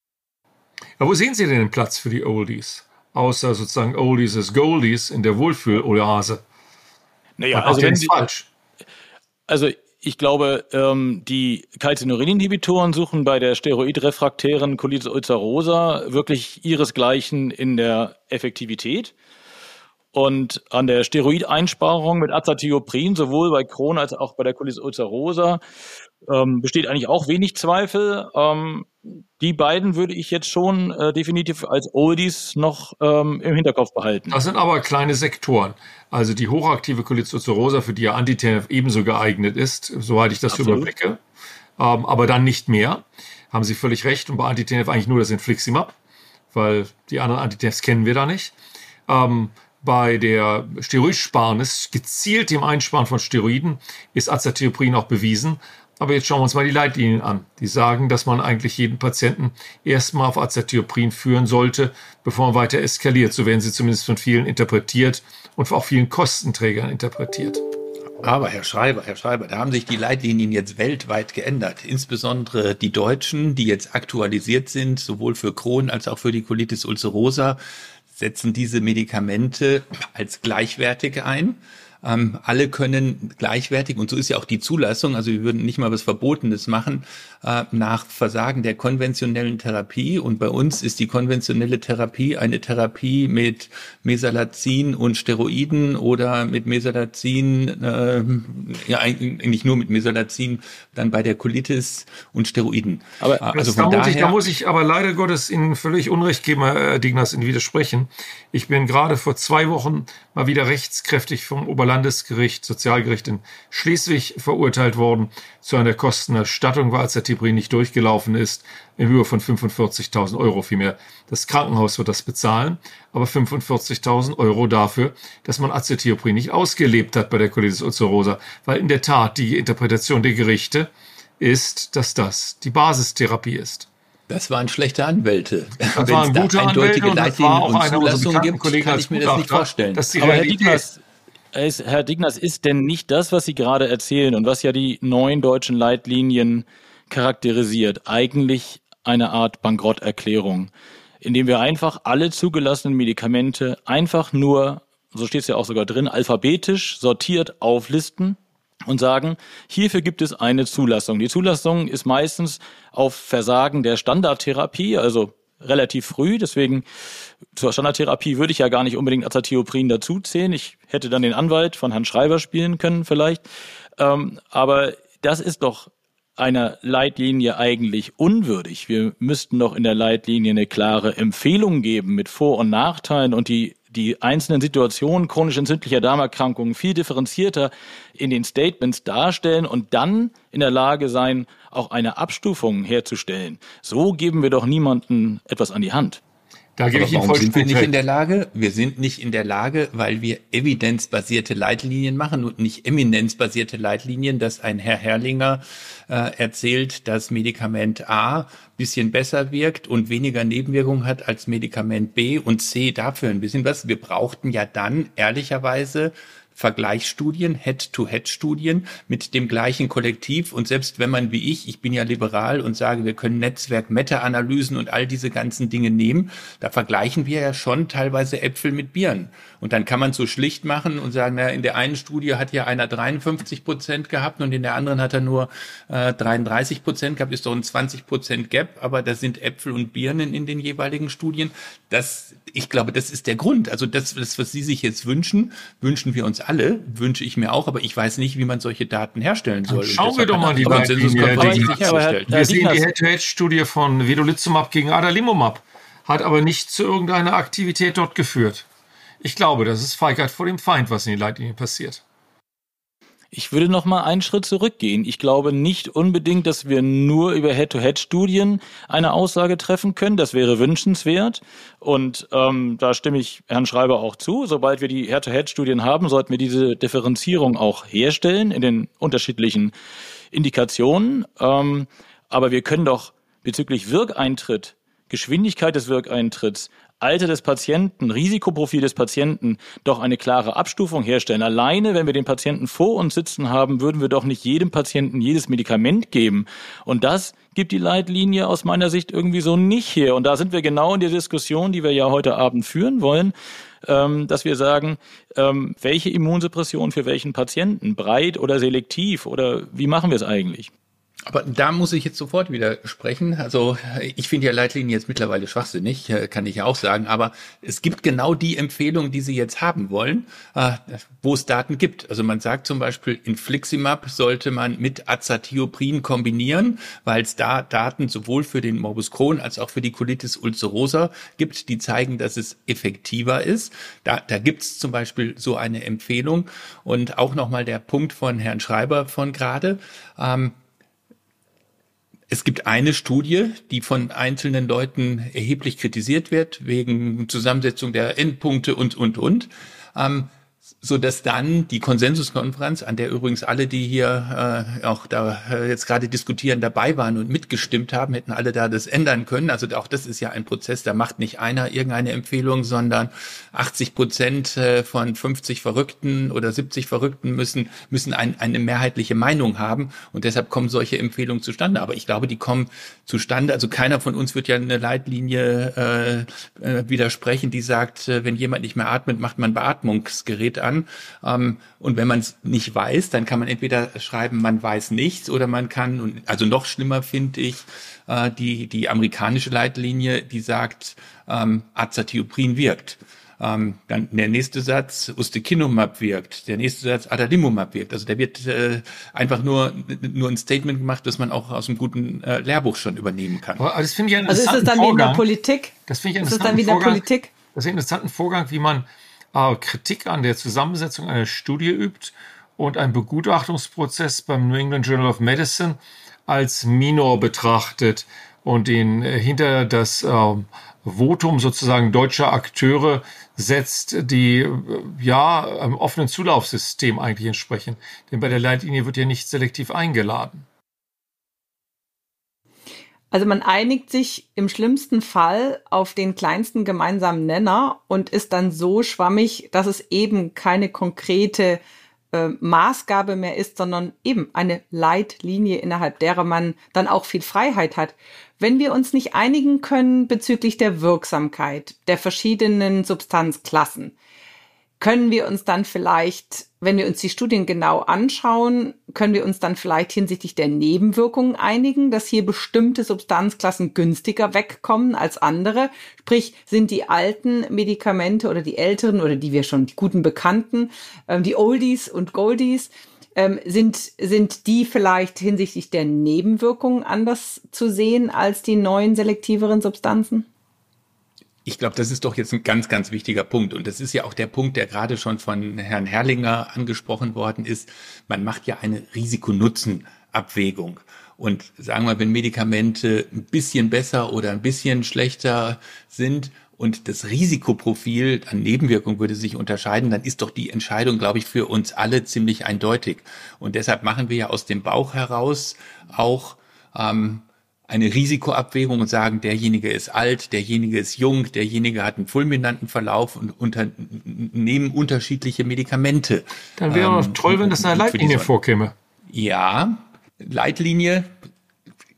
Aber wo sehen Sie denn den Platz für die Oldies? Außer sozusagen Oldies as Goldies in der Wohlfühl-Oase. Naja, also wenn Sie, falsch. Also ich glaube, ähm, die Calcineurin-Inhibitoren suchen bei der steroidrefraktären Colitis ulcerosa wirklich ihresgleichen in der Effektivität. Und an der Steroideinsparung mit Azathioprin, sowohl bei Crohn als auch bei der Colitis ulcerosa, ähm, besteht eigentlich auch wenig Zweifel. Ähm, die beiden würde ich jetzt schon äh, definitiv als Oldies noch ähm, im Hinterkopf behalten. Das sind aber kleine Sektoren. Also die hochaktive Colitis ulcerosa, für die ja Antitenef ebenso geeignet ist, soweit ich das Absolut. überblicke, ähm, aber dann nicht mehr. Haben Sie völlig recht. Und bei Antitenef eigentlich nur das Infliximab, weil die anderen Antitenefs kennen wir da nicht. Ähm, bei der Steroidsparnis, gezielt dem Einsparen von Steroiden, ist Azathioprin auch bewiesen. Aber jetzt schauen wir uns mal die Leitlinien an. Die sagen, dass man eigentlich jeden Patienten erstmal auf Azathioprin führen sollte, bevor man weiter eskaliert. So werden sie zumindest von vielen interpretiert und auch vielen Kostenträgern interpretiert. Aber Herr Schreiber, Herr Schreiber, da haben sich die Leitlinien jetzt weltweit geändert. Insbesondere die deutschen, die jetzt aktualisiert sind, sowohl für Crohn als auch für die Colitis ulcerosa setzen diese Medikamente als gleichwertig ein. Ähm, alle können gleichwertig, und so ist ja auch die Zulassung, also wir würden nicht mal was Verbotenes machen, äh, nach Versagen der konventionellen Therapie. Und bei uns ist die konventionelle Therapie eine Therapie mit Mesalazin und Steroiden oder mit Mesalazin, äh, ja eigentlich nur mit Mesalazin, dann bei der Colitis und Steroiden. Aber äh, also von da, muss ich, da muss ich aber leider Gottes Ihnen völlig Unrecht geben, Herr Dignas, Ihnen widersprechen. Ich bin gerade vor zwei Wochen mal wieder rechtskräftig vom Oberlandesgericht, Sozialgericht in Schleswig verurteilt worden zu einer Kostenerstattung, weil Azatiprin nicht durchgelaufen ist, in Höhe von 45.000 Euro vielmehr. Das Krankenhaus wird das bezahlen, aber 45.000 Euro dafür, dass man Azathioprin nicht ausgelebt hat bei der Colitis ulcerosa, weil in der Tat die Interpretation der Gerichte ist, dass das die Basistherapie ist. Das waren schlechte Anwälte. Das waren gute da eindeutige Anwälte Leitlinien und, und Zulassungen gibt, kann ich mir das nicht vorstellen. Aber Herr Dietmers, Herr Digners, ist denn nicht das, was Sie gerade erzählen und was ja die neuen deutschen Leitlinien charakterisiert, eigentlich eine Art Bankrotterklärung, indem wir einfach alle zugelassenen Medikamente einfach nur, so steht es ja auch sogar drin, alphabetisch sortiert auflisten und sagen, hierfür gibt es eine Zulassung. Die Zulassung ist meistens auf Versagen der Standardtherapie, also relativ früh. Deswegen zur Standardtherapie würde ich ja gar nicht unbedingt Azathioprin dazuzählen. Ich hätte dann den Anwalt von Herrn Schreiber spielen können vielleicht. Ähm, aber das ist doch einer Leitlinie eigentlich unwürdig. Wir müssten doch in der Leitlinie eine klare Empfehlung geben mit Vor- und Nachteilen und die die einzelnen Situationen chronisch entzündlicher Darmerkrankungen viel differenzierter in den Statements darstellen und dann in der Lage sein, auch eine Abstufung herzustellen. So geben wir doch niemanden etwas an die Hand. Da gebe ich Ihnen voll sind wir nicht in der Lage? Wir sind nicht in der Lage, weil wir evidenzbasierte Leitlinien machen und nicht eminenzbasierte Leitlinien, dass ein Herr Herrlinger äh, erzählt, dass Medikament A bisschen besser wirkt und weniger Nebenwirkungen hat als Medikament B und C dafür ein bisschen was. Wir brauchten ja dann ehrlicherweise Vergleichsstudien, Head-to-Head-Studien mit dem gleichen Kollektiv. Und selbst wenn man wie ich, ich bin ja liberal und sage, wir können Netzwerk, Meta-Analysen und all diese ganzen Dinge nehmen, da vergleichen wir ja schon teilweise Äpfel mit Birnen. Und dann kann man so schlicht machen und sagen, na, in der einen Studie hat ja einer 53 Prozent gehabt und in der anderen hat er nur äh, 33 Prozent gehabt, ist doch ein 20 Prozent Gap, aber da sind Äpfel und Birnen in den jeweiligen Studien. Das, ich glaube, das ist der Grund. Also das, das was Sie sich jetzt wünschen, wünschen wir uns alle, wünsche ich mir auch, aber ich weiß nicht, wie man solche Daten herstellen soll. Schauen wir doch mal die Konsensuskonferenz Wir sehen die Head-to-Head-Studie von Vedolizumab gegen Adalimumab, hat aber nicht zu irgendeiner Aktivität dort geführt. Ich glaube, das ist Feigheit vor dem Feind, was in den Leitlinien passiert. Ich würde noch mal einen Schritt zurückgehen. Ich glaube nicht unbedingt, dass wir nur über Head-to-Head-Studien eine Aussage treffen können. Das wäre wünschenswert. Und ähm, da stimme ich Herrn Schreiber auch zu. Sobald wir die Head-to-Head-Studien haben, sollten wir diese Differenzierung auch herstellen in den unterschiedlichen Indikationen. Ähm, aber wir können doch bezüglich Wirkeintritt, Geschwindigkeit des Wirkeintritts, Alter des Patienten, Risikoprofil des Patienten doch eine klare Abstufung herstellen. Alleine, wenn wir den Patienten vor uns sitzen haben, würden wir doch nicht jedem Patienten jedes Medikament geben. Und das gibt die Leitlinie aus meiner Sicht irgendwie so nicht her. Und da sind wir genau in der Diskussion, die wir ja heute Abend führen wollen ähm, dass wir sagen, ähm, welche Immunsuppression für welchen Patienten, breit oder selektiv oder wie machen wir es eigentlich? Aber da muss ich jetzt sofort widersprechen. Also ich finde ja Leitlinien jetzt mittlerweile schwachsinnig, äh, kann ich ja auch sagen. Aber es gibt genau die Empfehlungen, die Sie jetzt haben wollen, äh, wo es Daten gibt. Also man sagt zum Beispiel, Infliximab sollte man mit Azathioprin kombinieren, weil es da Daten sowohl für den Morbus Crohn als auch für die Colitis ulcerosa gibt, die zeigen, dass es effektiver ist. Da, da gibt es zum Beispiel so eine Empfehlung. Und auch nochmal der Punkt von Herrn Schreiber von gerade. Ähm, es gibt eine Studie, die von einzelnen Leuten erheblich kritisiert wird, wegen Zusammensetzung der Endpunkte und, und, und. Ähm, so dass dann die Konsensuskonferenz, an der übrigens alle, die hier äh, auch da äh, jetzt gerade diskutieren, dabei waren und mitgestimmt haben, hätten alle da das ändern können. Also auch das ist ja ein Prozess, da macht nicht einer irgendeine Empfehlung, sondern 80 Prozent äh, von 50 Verrückten oder 70 Verrückten müssen müssen ein, eine mehrheitliche Meinung haben und deshalb kommen solche Empfehlungen zustande. Aber ich glaube, die kommen zustande. Also keiner von uns wird ja eine Leitlinie äh, äh, widersprechen, die sagt, äh, wenn jemand nicht mehr atmet, macht man Beatmungsgerät an kann. Ähm, und wenn man es nicht weiß, dann kann man entweder schreiben, man weiß nichts oder man kann, also noch schlimmer finde ich, äh, die, die amerikanische Leitlinie, die sagt, ähm, Azathioprin wirkt. Ähm, dann der nächste Satz, Ustekinumab wirkt. Der nächste Satz, Adalimumab wirkt. Also der wird äh, einfach nur, nur ein Statement gemacht, das man auch aus einem guten äh, Lehrbuch schon übernehmen kann. Aber das finde ich einen also ist es dann Vorgang. wie in der Politik? Das finde ich einen ist es dann wie in der Politik? Das ist ein interessanter Vorgang, wie man äh, Kritik an der Zusammensetzung einer Studie übt und einen Begutachtungsprozess beim New England Journal of Medicine als minor betrachtet und den äh, hinter das äh, Votum sozusagen deutscher Akteure setzt, die äh, ja einem offenen Zulaufsystem eigentlich entsprechen. Denn bei der Leitlinie wird ja nicht selektiv eingeladen. Also man einigt sich im schlimmsten Fall auf den kleinsten gemeinsamen Nenner und ist dann so schwammig, dass es eben keine konkrete äh, Maßgabe mehr ist, sondern eben eine Leitlinie, innerhalb derer man dann auch viel Freiheit hat. Wenn wir uns nicht einigen können bezüglich der Wirksamkeit der verschiedenen Substanzklassen, können wir uns dann vielleicht, wenn wir uns die Studien genau anschauen, können wir uns dann vielleicht hinsichtlich der Nebenwirkungen einigen, dass hier bestimmte Substanzklassen günstiger wegkommen als andere. Sprich, sind die alten Medikamente oder die älteren oder die wir schon, die guten Bekannten, äh, die Oldies und Goldies, ähm, sind, sind die vielleicht hinsichtlich der Nebenwirkungen anders zu sehen als die neuen selektiveren Substanzen? Ich glaube, das ist doch jetzt ein ganz, ganz wichtiger Punkt. Und das ist ja auch der Punkt, der gerade schon von Herrn Herrlinger angesprochen worden ist. Man macht ja eine Risiko-Nutzen-Abwägung. Und sagen wir, wenn Medikamente ein bisschen besser oder ein bisschen schlechter sind und das Risikoprofil an Nebenwirkungen würde sich unterscheiden, dann ist doch die Entscheidung, glaube ich, für uns alle ziemlich eindeutig. Und deshalb machen wir ja aus dem Bauch heraus auch ähm, eine Risikoabwägung und sagen, derjenige ist alt, derjenige ist jung, derjenige hat einen fulminanten Verlauf und unter, nehmen unterschiedliche Medikamente. Dann wäre ähm, toll, wenn das eine Leitlinie vorkäme. Ja, Leitlinie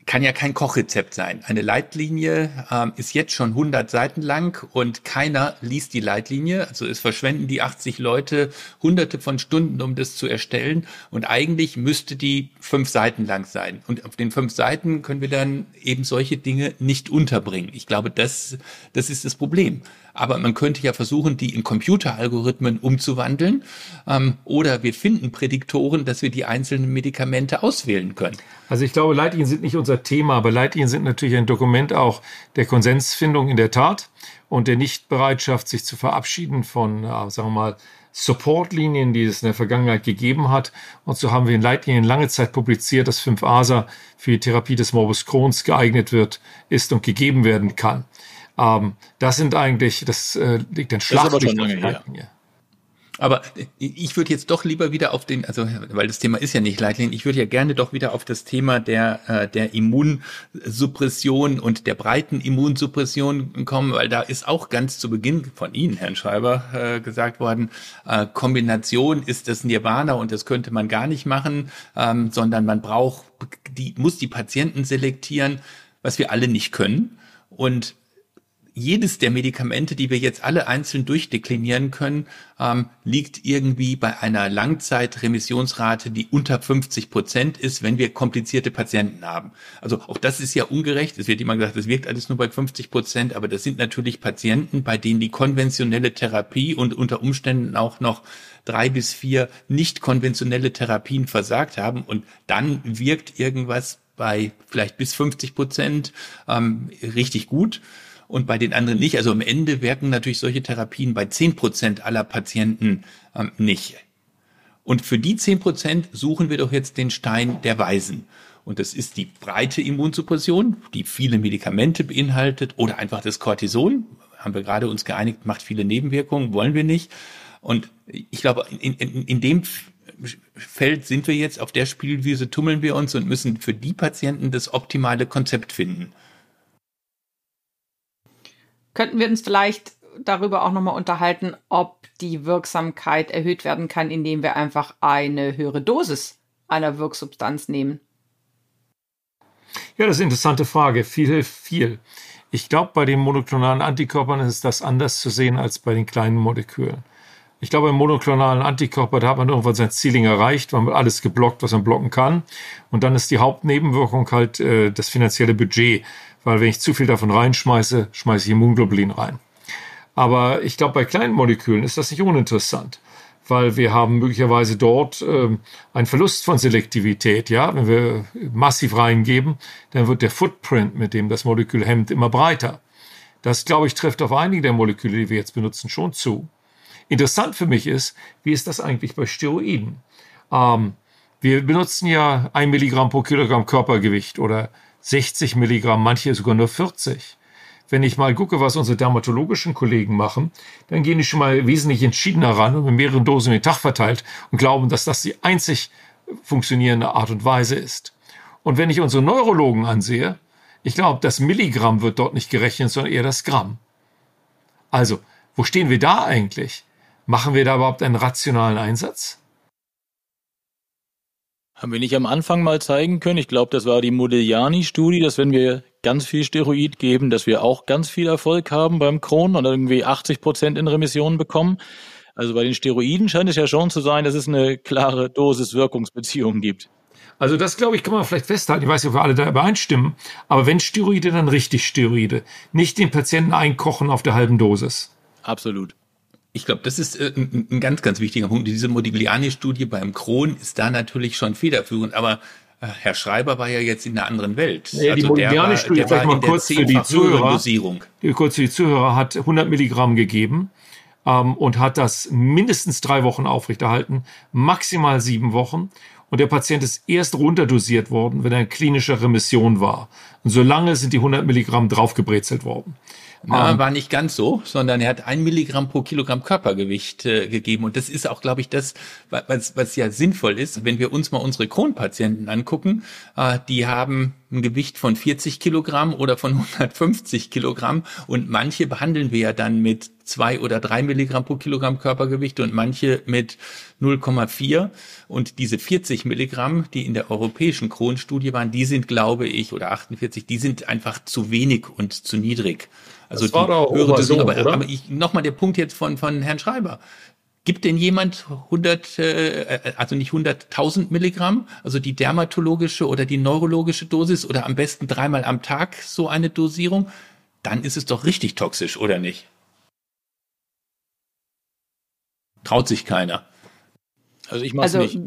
kann ja kein Kochrezept sein. Eine Leitlinie ähm, ist jetzt schon 100 Seiten lang und keiner liest die Leitlinie. Also es verschwenden die 80 Leute hunderte von Stunden, um das zu erstellen. Und eigentlich müsste die fünf Seiten lang sein. Und auf den fünf Seiten können wir dann eben solche Dinge nicht unterbringen. Ich glaube, das, das ist das Problem aber man könnte ja versuchen, die in Computeralgorithmen umzuwandeln. Ähm, oder wir finden Prädiktoren, dass wir die einzelnen Medikamente auswählen können. Also ich glaube, Leitlinien sind nicht unser Thema, aber Leitlinien sind natürlich ein Dokument auch der Konsensfindung in der Tat und der Nichtbereitschaft, sich zu verabschieden von, äh, sagen wir mal, Supportlinien, die es in der Vergangenheit gegeben hat. Und so haben wir in Leitlinien lange Zeit publiziert, dass 5-ASA für die Therapie des Morbus Crohns geeignet wird, ist und gegeben werden kann. Ähm, das sind eigentlich, das äh, liegt in Schlacht. Das ist aber schon lange her. Aber ich würde jetzt doch lieber wieder auf den, also weil das Thema ist ja nicht Leitlinien, ich würde ja gerne doch wieder auf das Thema der äh, der Immunsuppression und der breiten Immunsuppression kommen, weil da ist auch ganz zu Beginn von Ihnen, Herrn Schreiber, äh, gesagt worden, äh, Kombination ist das Nirvana und das könnte man gar nicht machen, ähm, sondern man braucht die muss die Patienten selektieren, was wir alle nicht können und jedes der Medikamente, die wir jetzt alle einzeln durchdeklinieren können, ähm, liegt irgendwie bei einer Langzeitremissionsrate, die unter 50 Prozent ist, wenn wir komplizierte Patienten haben. Also auch das ist ja ungerecht. Es wird immer gesagt, es wirkt alles nur bei 50 Prozent, aber das sind natürlich Patienten, bei denen die konventionelle Therapie und unter Umständen auch noch drei bis vier nicht konventionelle Therapien versagt haben und dann wirkt irgendwas bei vielleicht bis 50 Prozent ähm, richtig gut und bei den anderen nicht. Also am Ende wirken natürlich solche Therapien bei zehn Prozent aller Patienten ähm, nicht. Und für die zehn Prozent suchen wir doch jetzt den Stein der Weisen. Und das ist die breite Immunsuppression, die viele Medikamente beinhaltet oder einfach das Cortison. Haben wir gerade uns geeinigt, macht viele Nebenwirkungen, wollen wir nicht. Und ich glaube, in, in, in dem Feld sind wir jetzt, auf der Spielwiese tummeln wir uns und müssen für die Patienten das optimale Konzept finden könnten wir uns vielleicht darüber auch nochmal unterhalten, ob die Wirksamkeit erhöht werden kann, indem wir einfach eine höhere Dosis einer Wirksubstanz nehmen. Ja, das ist eine interessante Frage. Viel hilft viel. Ich glaube, bei den monoklonalen Antikörpern ist das anders zu sehen als bei den kleinen Molekülen. Ich glaube, im monoklonalen Antikörper, da hat man irgendwann sein Ceiling erreicht, man hat alles geblockt, was man blocken kann. Und dann ist die Hauptnebenwirkung halt äh, das finanzielle Budget weil wenn ich zu viel davon reinschmeiße, schmeiße ich Immunglobulin rein. Aber ich glaube, bei kleinen Molekülen ist das nicht uninteressant, weil wir haben möglicherweise dort ähm, einen Verlust von Selektivität. Ja, wenn wir massiv reingeben, dann wird der Footprint, mit dem das Molekül hemmt, immer breiter. Das, glaube ich, trifft auf einige der Moleküle, die wir jetzt benutzen, schon zu. Interessant für mich ist, wie ist das eigentlich bei Steroiden? Ähm, wir benutzen ja ein Milligramm pro Kilogramm Körpergewicht oder 60 Milligramm, manche sogar nur 40. Wenn ich mal gucke, was unsere dermatologischen Kollegen machen, dann gehen die schon mal wesentlich entschiedener ran und mit mehreren Dosen den Tag verteilt und glauben, dass das die einzig funktionierende Art und Weise ist. Und wenn ich unsere Neurologen ansehe, ich glaube, das Milligramm wird dort nicht gerechnet, sondern eher das Gramm. Also, wo stehen wir da eigentlich? Machen wir da überhaupt einen rationalen Einsatz? Haben wir nicht am Anfang mal zeigen können, ich glaube, das war die Modigliani-Studie, dass wenn wir ganz viel Steroid geben, dass wir auch ganz viel Erfolg haben beim Crohn und irgendwie 80 Prozent in Remission bekommen. Also bei den Steroiden scheint es ja schon zu sein, dass es eine klare Dosis-Wirkungsbeziehung gibt. Also das, glaube ich, kann man vielleicht festhalten. Ich weiß nicht, ob wir alle da übereinstimmen. Aber wenn Steroide, dann richtig Steroide. Nicht den Patienten einkochen auf der halben Dosis. Absolut. Ich glaube, das ist äh, ein, ein, ganz, ganz wichtiger Punkt. Diese Modigliani-Studie beim Crohn ist da natürlich schon federführend, aber äh, Herr Schreiber war ja jetzt in einer anderen Welt. Ja, die also Modigliani-Studie, vielleicht mal kurz für die Zuhörer. Dosierung. Kurz für die Zuhörer hat 100 Milligramm gegeben ähm, und hat das mindestens drei Wochen aufrechterhalten, maximal sieben Wochen. Und der Patient ist erst runterdosiert worden, wenn er in klinischer Remission war. Und solange sind die 100 Milligramm draufgebrezelt worden. Na, um, war nicht ganz so, sondern er hat ein Milligramm pro Kilogramm Körpergewicht äh, gegeben. Und das ist auch, glaube ich, das, was, was ja sinnvoll ist. Wenn wir uns mal unsere Kronpatienten angucken, äh, die haben ein Gewicht von 40 Kilogramm oder von 150 Kilogramm und manche behandeln wir ja dann mit zwei oder drei Milligramm pro Kilogramm Körpergewicht und manche mit 0,4 und diese 40 Milligramm, die in der europäischen Kronstudie waren, die sind, glaube ich, oder 48, die sind einfach zu wenig und zu niedrig. Also das war die höhere so, aber, aber nochmal der Punkt jetzt von, von Herrn Schreiber. Gibt denn jemand 100, äh, also nicht 100.000 Milligramm, also die dermatologische oder die neurologische Dosis oder am besten dreimal am Tag so eine Dosierung? Dann ist es doch richtig toxisch, oder nicht? Traut sich keiner. Also ich mache also, nicht.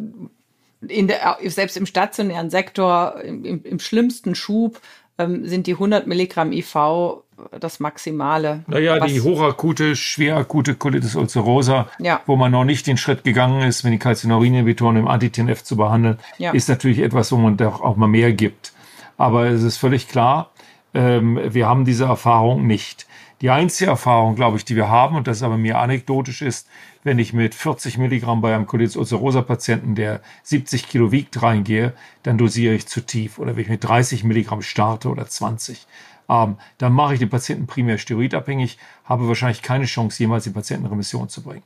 In der, selbst im stationären Sektor, im, im schlimmsten Schub, ähm, sind die 100 Milligramm IV das Maximale. Naja, die hochakute, schwerakute Colitis ulcerosa, ja. wo man noch nicht den Schritt gegangen ist, wenn die Calcineurin-Inhibitoren im Anti-TNF zu behandeln, ja. ist natürlich etwas, wo man doch auch mal mehr gibt. Aber es ist völlig klar, ähm, wir haben diese Erfahrung nicht. Die einzige Erfahrung, glaube ich, die wir haben, und das aber mir anekdotisch ist, wenn ich mit 40 Milligramm bei einem Colitis ulcerosa Patienten, der 70 Kilo wiegt, reingehe, dann dosiere ich zu tief. Oder wenn ich mit 30 Milligramm starte oder 20 ähm, dann mache ich den Patienten primär steroidabhängig, habe wahrscheinlich keine Chance, jemals den Patienten in Remission zu bringen.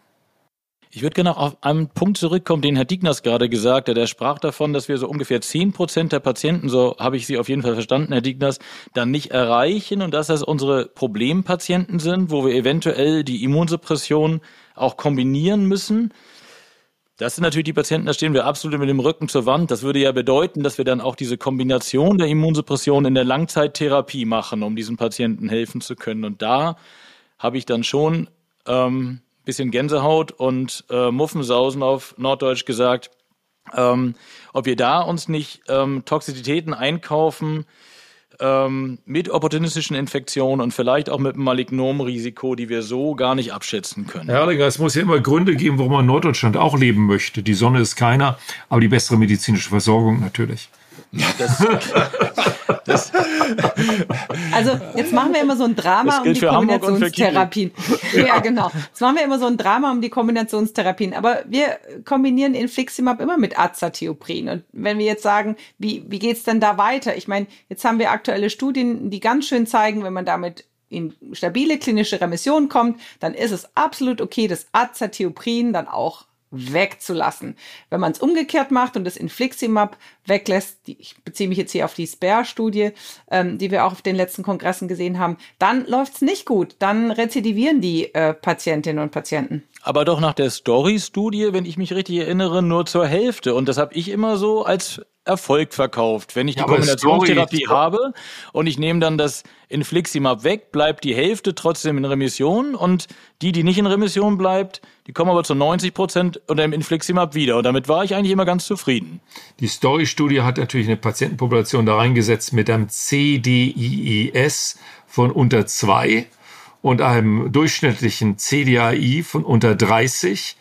Ich würde gerne auf einen Punkt zurückkommen, den Herr Digners gerade gesagt hat. Er sprach davon, dass wir so ungefähr zehn Prozent der Patienten, so habe ich Sie auf jeden Fall verstanden, Herr Digners, dann nicht erreichen und dass das unsere Problempatienten sind, wo wir eventuell die Immunsuppression auch kombinieren müssen. Das sind natürlich die Patienten, da stehen wir absolut mit dem Rücken zur Wand. Das würde ja bedeuten, dass wir dann auch diese Kombination der Immunsuppression in der Langzeittherapie machen, um diesen Patienten helfen zu können. Und da habe ich dann schon ähm, bisschen Gänsehaut und äh, Muffensausen auf Norddeutsch gesagt, ähm, ob wir da uns nicht ähm, Toxizitäten einkaufen, ähm, mit opportunistischen Infektionen und vielleicht auch mit einem Malignomrisiko, die wir so gar nicht abschätzen können. Herr Erlinger, es muss ja immer Gründe geben, warum man in Norddeutschland auch leben möchte. Die Sonne ist keiner, aber die bessere medizinische Versorgung natürlich. Das, [laughs] das also jetzt machen wir immer so ein Drama um die Kombinationstherapien. [laughs] ja, genau. Jetzt machen wir immer so ein Drama um die Kombinationstherapien. Aber wir kombinieren Infliximab immer mit Azathioprin. Und wenn wir jetzt sagen, wie, wie geht's denn da weiter? Ich meine, jetzt haben wir aktuelle Studien, die ganz schön zeigen, wenn man damit in stabile klinische Remission kommt, dann ist es absolut okay, das Azathioprin dann auch wegzulassen. Wenn man es umgekehrt macht und das Infliximab weglässt, die, ich beziehe mich jetzt hier auf die SPARE-Studie, ähm, die wir auch auf den letzten Kongressen gesehen haben, dann läuft's nicht gut. Dann rezidivieren die äh, Patientinnen und Patienten. Aber doch nach der Story-Studie, wenn ich mich richtig erinnere, nur zur Hälfte. Und das habe ich immer so als Erfolg verkauft. Wenn ich ja, die Kombinationstherapie habe und ich nehme dann das Infliximab weg, bleibt die Hälfte trotzdem in Remission und die, die nicht in Remission bleibt, die kommen aber zu 90 Prozent unter dem Infliximab wieder. Und damit war ich eigentlich immer ganz zufrieden. Die Story-Studie hat natürlich eine Patientenpopulation da reingesetzt mit einem CDIES von unter zwei und einem durchschnittlichen CDAI von unter 30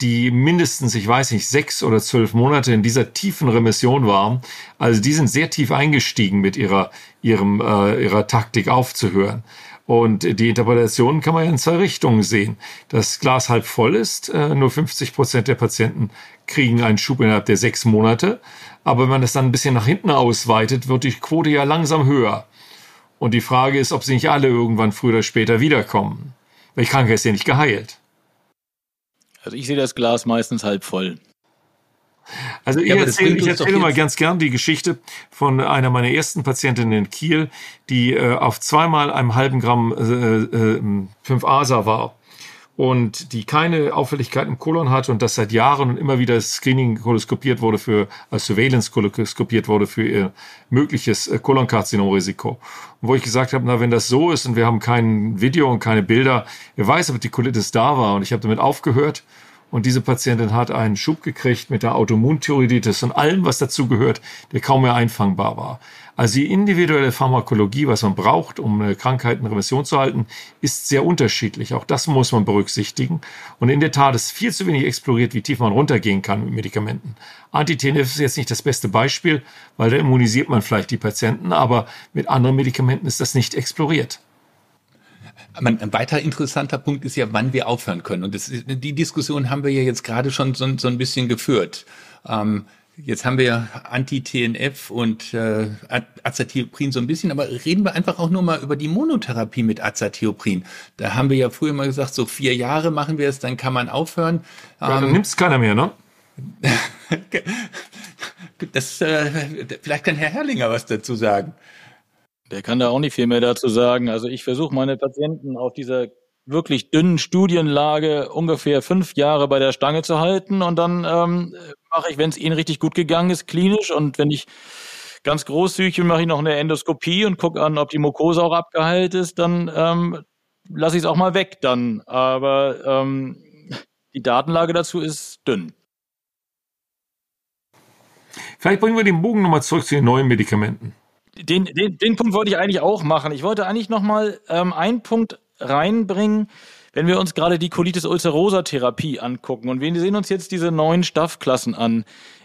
die mindestens, ich weiß nicht, sechs oder zwölf Monate in dieser tiefen Remission waren. Also die sind sehr tief eingestiegen mit ihrer, ihrem, äh, ihrer Taktik aufzuhören. Und die Interpretation kann man ja in zwei Richtungen sehen. Das Glas halb voll ist, äh, nur 50 Prozent der Patienten kriegen einen Schub innerhalb der sechs Monate. Aber wenn man das dann ein bisschen nach hinten ausweitet, wird die Quote ja langsam höher. Und die Frage ist, ob sie nicht alle irgendwann früher oder später wiederkommen. Weil die Krankheit ist ja nicht geheilt. Also ich sehe das Glas meistens halb voll. Also ich ja, erzähle, ich erzähle mal ganz gern die Geschichte von einer meiner ersten Patientinnen in Kiel, die äh, auf zweimal einem halben Gramm äh, äh, 5-ASA war und die keine Auffälligkeit im Kolon hatte und das seit Jahren und immer wieder Screening koloskopiert wurde für, als Surveillance koloskopiert wurde für ihr mögliches äh, Kolonkarzinomrisiko. Wo ich gesagt habe, na, wenn das so ist und wir haben kein Video und keine Bilder, wer weiß, ob die Colitis da war und ich habe damit aufgehört und diese Patientin hat einen Schub gekriegt mit der Autoimmunthyroiditis und allem, was dazu gehört, der kaum mehr einfangbar war. Also die individuelle Pharmakologie, was man braucht, um eine Krankheit in Remission zu halten, ist sehr unterschiedlich. Auch das muss man berücksichtigen. Und in der Tat ist viel zu wenig exploriert, wie tief man runtergehen kann mit Medikamenten. Anti-TNF ist jetzt nicht das beste Beispiel, weil da immunisiert man vielleicht die Patienten, aber mit anderen Medikamenten ist das nicht exploriert. Ein weiter interessanter Punkt ist ja, wann wir aufhören können. Und das, die Diskussion haben wir ja jetzt gerade schon so, so ein bisschen geführt. Ähm, Jetzt haben wir Anti-TNF und äh, Azathioprin so ein bisschen, aber reden wir einfach auch nur mal über die Monotherapie mit Azathioprin. Da haben wir ja früher mal gesagt, so vier Jahre machen wir es, dann kann man aufhören. Ja, dann ähm, nimmt es keiner mehr, ne? [laughs] das, äh, vielleicht kann Herr Herrlinger was dazu sagen. Der kann da auch nicht viel mehr dazu sagen. Also ich versuche meine Patienten auf dieser wirklich dünnen Studienlage ungefähr fünf Jahre bei der Stange zu halten und dann ähm, mache ich, wenn es ihnen richtig gut gegangen ist, klinisch und wenn ich ganz großzügig bin, mache ich noch eine Endoskopie und gucke an, ob die Mucose auch abgeheilt ist, dann ähm, lasse ich es auch mal weg dann. Aber ähm, die Datenlage dazu ist dünn. Vielleicht bringen wir den Bogen nochmal zurück zu den neuen Medikamenten. Den, den, den Punkt wollte ich eigentlich auch machen. Ich wollte eigentlich nochmal ähm, einen Punkt reinbringen, wenn wir uns gerade die Colitis ulcerosa Therapie angucken und wir sehen uns jetzt diese neuen Stoffklassen an,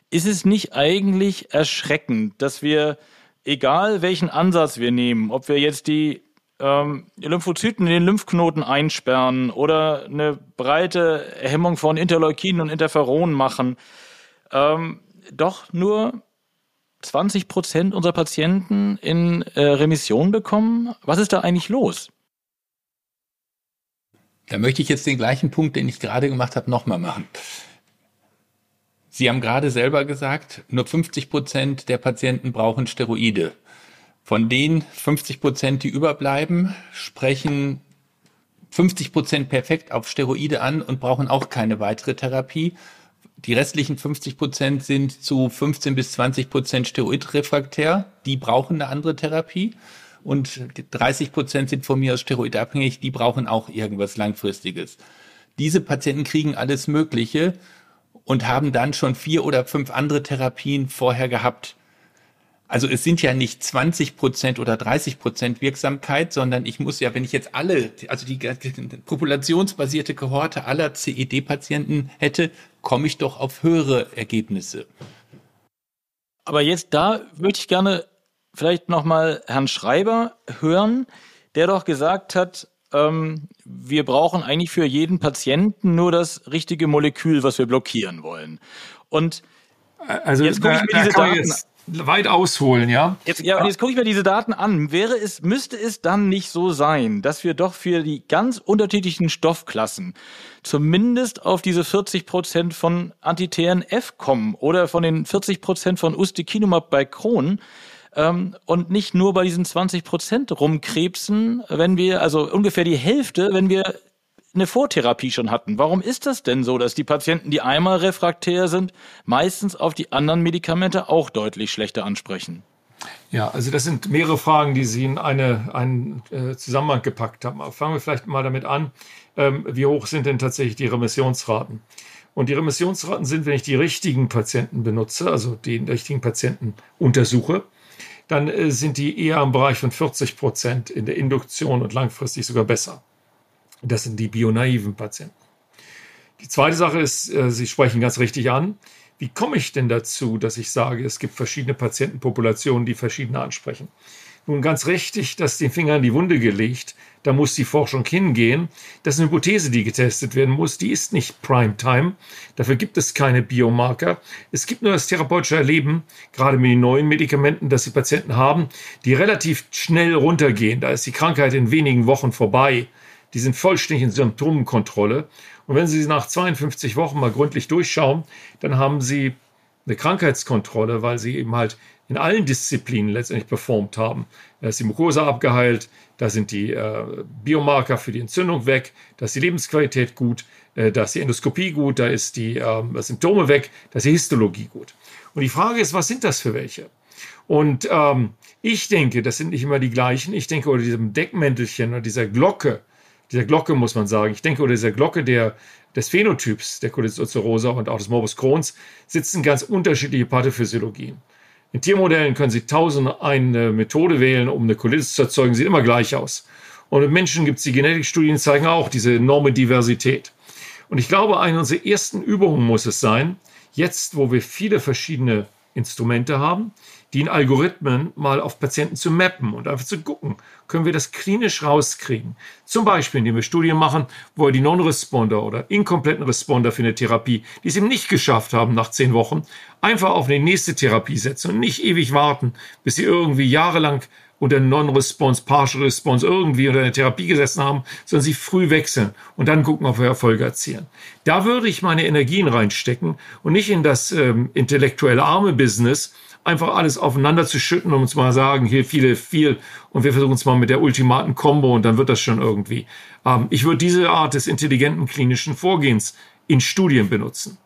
ist es nicht eigentlich erschreckend, dass wir, egal welchen Ansatz wir nehmen, ob wir jetzt die ähm, Lymphozyten in den Lymphknoten einsperren oder eine breite Hemmung von Interleukinen und Interferonen machen, ähm, doch nur 20 Prozent unserer Patienten in äh, Remission bekommen. Was ist da eigentlich los? Da möchte ich jetzt den gleichen Punkt, den ich gerade gemacht habe, nochmal machen. Sie haben gerade selber gesagt, nur 50 Prozent der Patienten brauchen Steroide. Von den 50 Prozent, die überbleiben, sprechen 50 Prozent perfekt auf Steroide an und brauchen auch keine weitere Therapie. Die restlichen 50 Prozent sind zu 15 bis 20 Prozent steroidrefraktär. Die brauchen eine andere Therapie und 30 Prozent sind von mir aus steroidabhängig, die brauchen auch irgendwas Langfristiges. Diese Patienten kriegen alles Mögliche und haben dann schon vier oder fünf andere Therapien vorher gehabt. Also es sind ja nicht 20 Prozent oder 30 Prozent Wirksamkeit, sondern ich muss ja, wenn ich jetzt alle, also die populationsbasierte Kohorte aller CED-Patienten hätte, komme ich doch auf höhere Ergebnisse. Aber jetzt da würde ich gerne vielleicht nochmal Herrn Schreiber hören, der doch gesagt hat, ähm, wir brauchen eigentlich für jeden Patienten nur das richtige Molekül, was wir blockieren wollen. Und also jetzt gucke ich mir diese Daten weit ausholen, ja? Jetzt, ja, jetzt gucke ich mir diese Daten an. Wäre es, müsste es dann nicht so sein, dass wir doch für die ganz unterschiedlichen Stoffklassen zumindest auf diese 40 Prozent von Anti-TNF kommen oder von den 40 Prozent von Ustekinumab bei Crohn, ähm, und nicht nur bei diesen 20 Prozent rumkrebsen, wenn wir, also ungefähr die Hälfte, wenn wir eine Vortherapie schon hatten. Warum ist das denn so, dass die Patienten, die einmal refraktär sind, meistens auf die anderen Medikamente auch deutlich schlechter ansprechen? Ja, also das sind mehrere Fragen, die Sie in eine, einen äh, Zusammenhang gepackt haben. Aber fangen wir vielleicht mal damit an, ähm, wie hoch sind denn tatsächlich die Remissionsraten? Und die Remissionsraten sind, wenn ich die richtigen Patienten benutze, also den richtigen Patienten untersuche, dann äh, sind die eher im Bereich von 40 Prozent in der Induktion und langfristig sogar besser. Das sind die bionaiven Patienten. Die zweite Sache ist, äh, Sie sprechen ganz richtig an. Wie komme ich denn dazu, dass ich sage, es gibt verschiedene Patientenpopulationen, die verschiedene ansprechen? Nun ganz richtig, dass den Finger in die Wunde gelegt. Da muss die Forschung hingehen. Das ist eine Hypothese, die getestet werden muss. Die ist nicht Primetime. Dafür gibt es keine Biomarker. Es gibt nur das therapeutische Erleben, gerade mit den neuen Medikamenten, dass die Patienten haben, die relativ schnell runtergehen. Da ist die Krankheit in wenigen Wochen vorbei. Die sind vollständig in Symptomkontrolle. Und wenn Sie sie nach 52 Wochen mal gründlich durchschauen, dann haben Sie eine Krankheitskontrolle, weil sie eben halt in allen Disziplinen letztendlich performt haben. Da ist die Mucosa abgeheilt, da sind die äh, Biomarker für die Entzündung weg, da ist die Lebensqualität gut, äh, da ist die Endoskopie gut, da ist die äh, Symptome weg, da ist die Histologie gut. Und die Frage ist, was sind das für welche? Und ähm, ich denke, das sind nicht immer die gleichen. Ich denke, unter diesem Deckmäntelchen oder dieser Glocke, dieser Glocke muss man sagen, ich denke, unter dieser Glocke der, des Phänotyps der Colitis ulcerosa und auch des Morbus Crohns sitzen ganz unterschiedliche Pathophysiologien. In Tiermodellen können Sie tausend eine Methode wählen, um eine Colitis zu erzeugen, sieht immer gleich aus. Und in Menschen gibt es die Genetikstudien, zeigen auch diese enorme Diversität. Und ich glaube, eine unserer ersten Übungen muss es sein, jetzt, wo wir viele verschiedene Instrumente haben, die in Algorithmen mal auf Patienten zu mappen und einfach zu gucken, können wir das klinisch rauskriegen. Zum Beispiel, indem wir Studien machen, wo wir die Non-Responder oder inkompletten Responder für eine Therapie, die es eben nicht geschafft haben nach zehn Wochen, einfach auf eine nächste Therapie setzen und nicht ewig warten, bis sie irgendwie jahrelang unter Non-Response, Partial Response irgendwie unter einer Therapie gesessen haben, sondern sie früh wechseln und dann gucken, ob wir Erfolge erzielen. Da würde ich meine Energien reinstecken und nicht in das ähm, intellektuelle arme Business, einfach alles aufeinander zu schütten und uns mal sagen, hier viele, viel und wir versuchen es mal mit der ultimaten Combo und dann wird das schon irgendwie. Ähm, ich würde diese Art des intelligenten klinischen Vorgehens in Studien benutzen.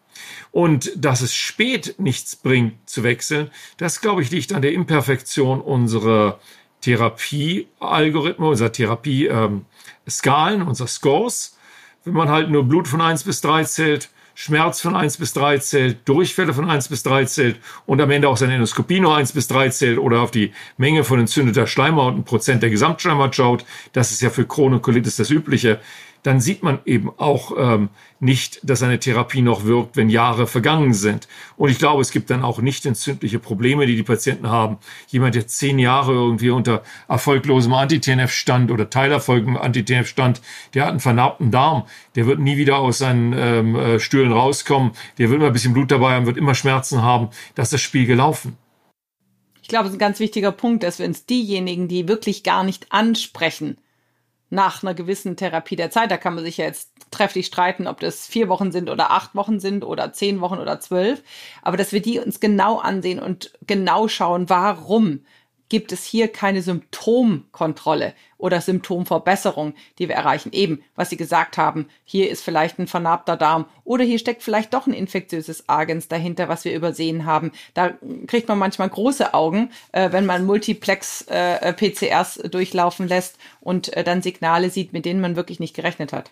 Und dass es spät nichts bringt zu wechseln, das glaube ich liegt an der Imperfektion unserer Therapie-Algorithmen, unserer Therapie-Skalen, ähm, unserer Scores. Wenn man halt nur Blut von eins bis drei zählt, Schmerz von eins bis drei zählt, Durchfälle von eins bis drei zählt und am Ende auch seine Endoskopie nur eins bis drei zählt oder auf die Menge von entzündeter Schleimhaut und Prozent der Gesamtschleimhaut schaut, das ist ja für Colitis das Übliche, dann sieht man eben auch ähm, nicht, dass eine Therapie noch wirkt, wenn Jahre vergangen sind. Und ich glaube, es gibt dann auch nicht entzündliche Probleme, die die Patienten haben. Jemand, der zehn Jahre irgendwie unter erfolglosem Anti-TNF stand oder Teilerfolg im Anti-TNF stand, der hat einen vernarbten Darm, der wird nie wieder aus seinen ähm, äh, Stühlen rauskommen, der wird immer ein bisschen Blut dabei haben, wird immer Schmerzen haben. Das ist das Spiel gelaufen. Ich glaube, es ist ein ganz wichtiger Punkt, dass wir uns diejenigen, die wirklich gar nicht ansprechen, nach einer gewissen Therapie der Zeit. Da kann man sich ja jetzt trefflich streiten, ob das vier Wochen sind oder acht Wochen sind oder zehn Wochen oder zwölf. Aber dass wir die uns genau ansehen und genau schauen, warum gibt es hier keine Symptomkontrolle oder Symptomverbesserung, die wir erreichen. Eben, was Sie gesagt haben, hier ist vielleicht ein vernarbter Darm oder hier steckt vielleicht doch ein infektiöses Agens dahinter, was wir übersehen haben. Da kriegt man manchmal große Augen, äh, wenn man Multiplex-PCRs äh, durchlaufen lässt und äh, dann Signale sieht, mit denen man wirklich nicht gerechnet hat.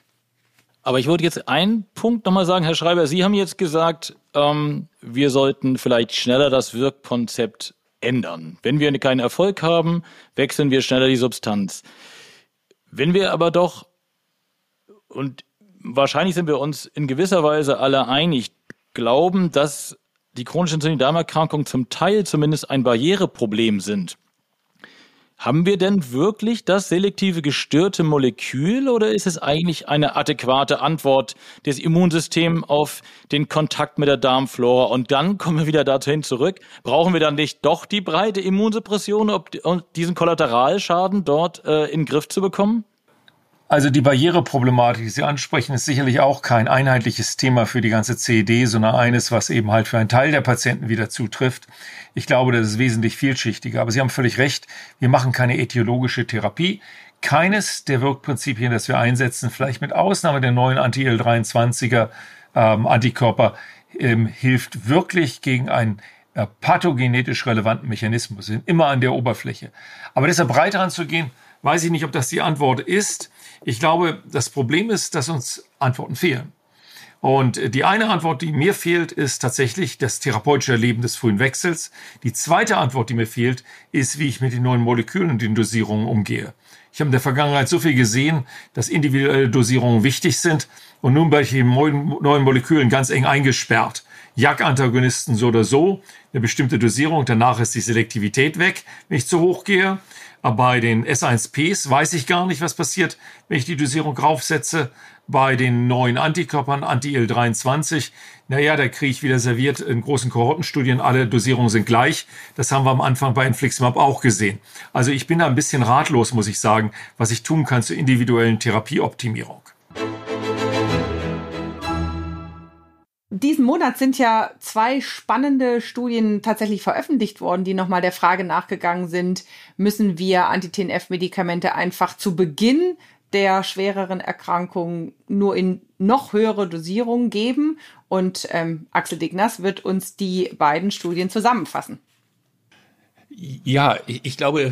Aber ich wollte jetzt einen Punkt nochmal sagen, Herr Schreiber, Sie haben jetzt gesagt, ähm, wir sollten vielleicht schneller das Wirkkonzept ändern. Wenn wir keinen Erfolg haben, wechseln wir schneller die Substanz. Wenn wir aber doch, und wahrscheinlich sind wir uns in gewisser Weise alle einig, glauben, dass die chronische entzündliche Darmerkrankung zum Teil zumindest ein Barriereproblem sind, haben wir denn wirklich das selektive gestörte Molekül oder ist es eigentlich eine adäquate Antwort des Immunsystems auf den Kontakt mit der Darmflora? Und dann kommen wir wieder dahin zurück. Brauchen wir dann nicht doch die breite Immunsuppression, um diesen Kollateralschaden dort äh, in den Griff zu bekommen? Also die Barriereproblematik, die Sie ansprechen, ist sicherlich auch kein einheitliches Thema für die ganze CED, sondern eines, was eben halt für einen Teil der Patienten wieder zutrifft. Ich glaube, das ist wesentlich vielschichtiger. Aber Sie haben völlig recht, wir machen keine etiologische Therapie. Keines der Wirkprinzipien, das wir einsetzen, vielleicht mit Ausnahme der neuen Anti-L23er ähm, ähm, hilft wirklich gegen einen äh, pathogenetisch relevanten Mechanismus. Sind immer an der Oberfläche. Aber deshalb breiter anzugehen, weiß ich nicht, ob das die Antwort ist. Ich glaube, das Problem ist, dass uns Antworten fehlen. Und die eine Antwort, die mir fehlt, ist tatsächlich das therapeutische Erleben des frühen Wechsels. Die zweite Antwort, die mir fehlt, ist, wie ich mit den neuen Molekülen und den Dosierungen umgehe. Ich habe in der Vergangenheit so viel gesehen, dass individuelle Dosierungen wichtig sind und nun bei den neuen Molekülen ganz eng eingesperrt. JAK-Antagonisten so oder so, eine bestimmte Dosierung, danach ist die Selektivität weg, wenn ich zu hoch gehe. Bei den S1Ps weiß ich gar nicht, was passiert, wenn ich die Dosierung raufsetze. Bei den neuen Antikörpern, Anti-Il-23, naja, da kriege ich wieder serviert in großen Kohortenstudien, alle Dosierungen sind gleich. Das haben wir am Anfang bei Infliximab auch gesehen. Also ich bin da ein bisschen ratlos, muss ich sagen, was ich tun kann zur individuellen Therapieoptimierung. Diesen Monat sind ja zwei spannende Studien tatsächlich veröffentlicht worden, die nochmal der Frage nachgegangen sind, müssen wir Anti-TNF-Medikamente einfach zu Beginn der schwereren Erkrankung nur in noch höhere Dosierungen geben? Und ähm, Axel Dignas wird uns die beiden Studien zusammenfassen. Ja, ich glaube,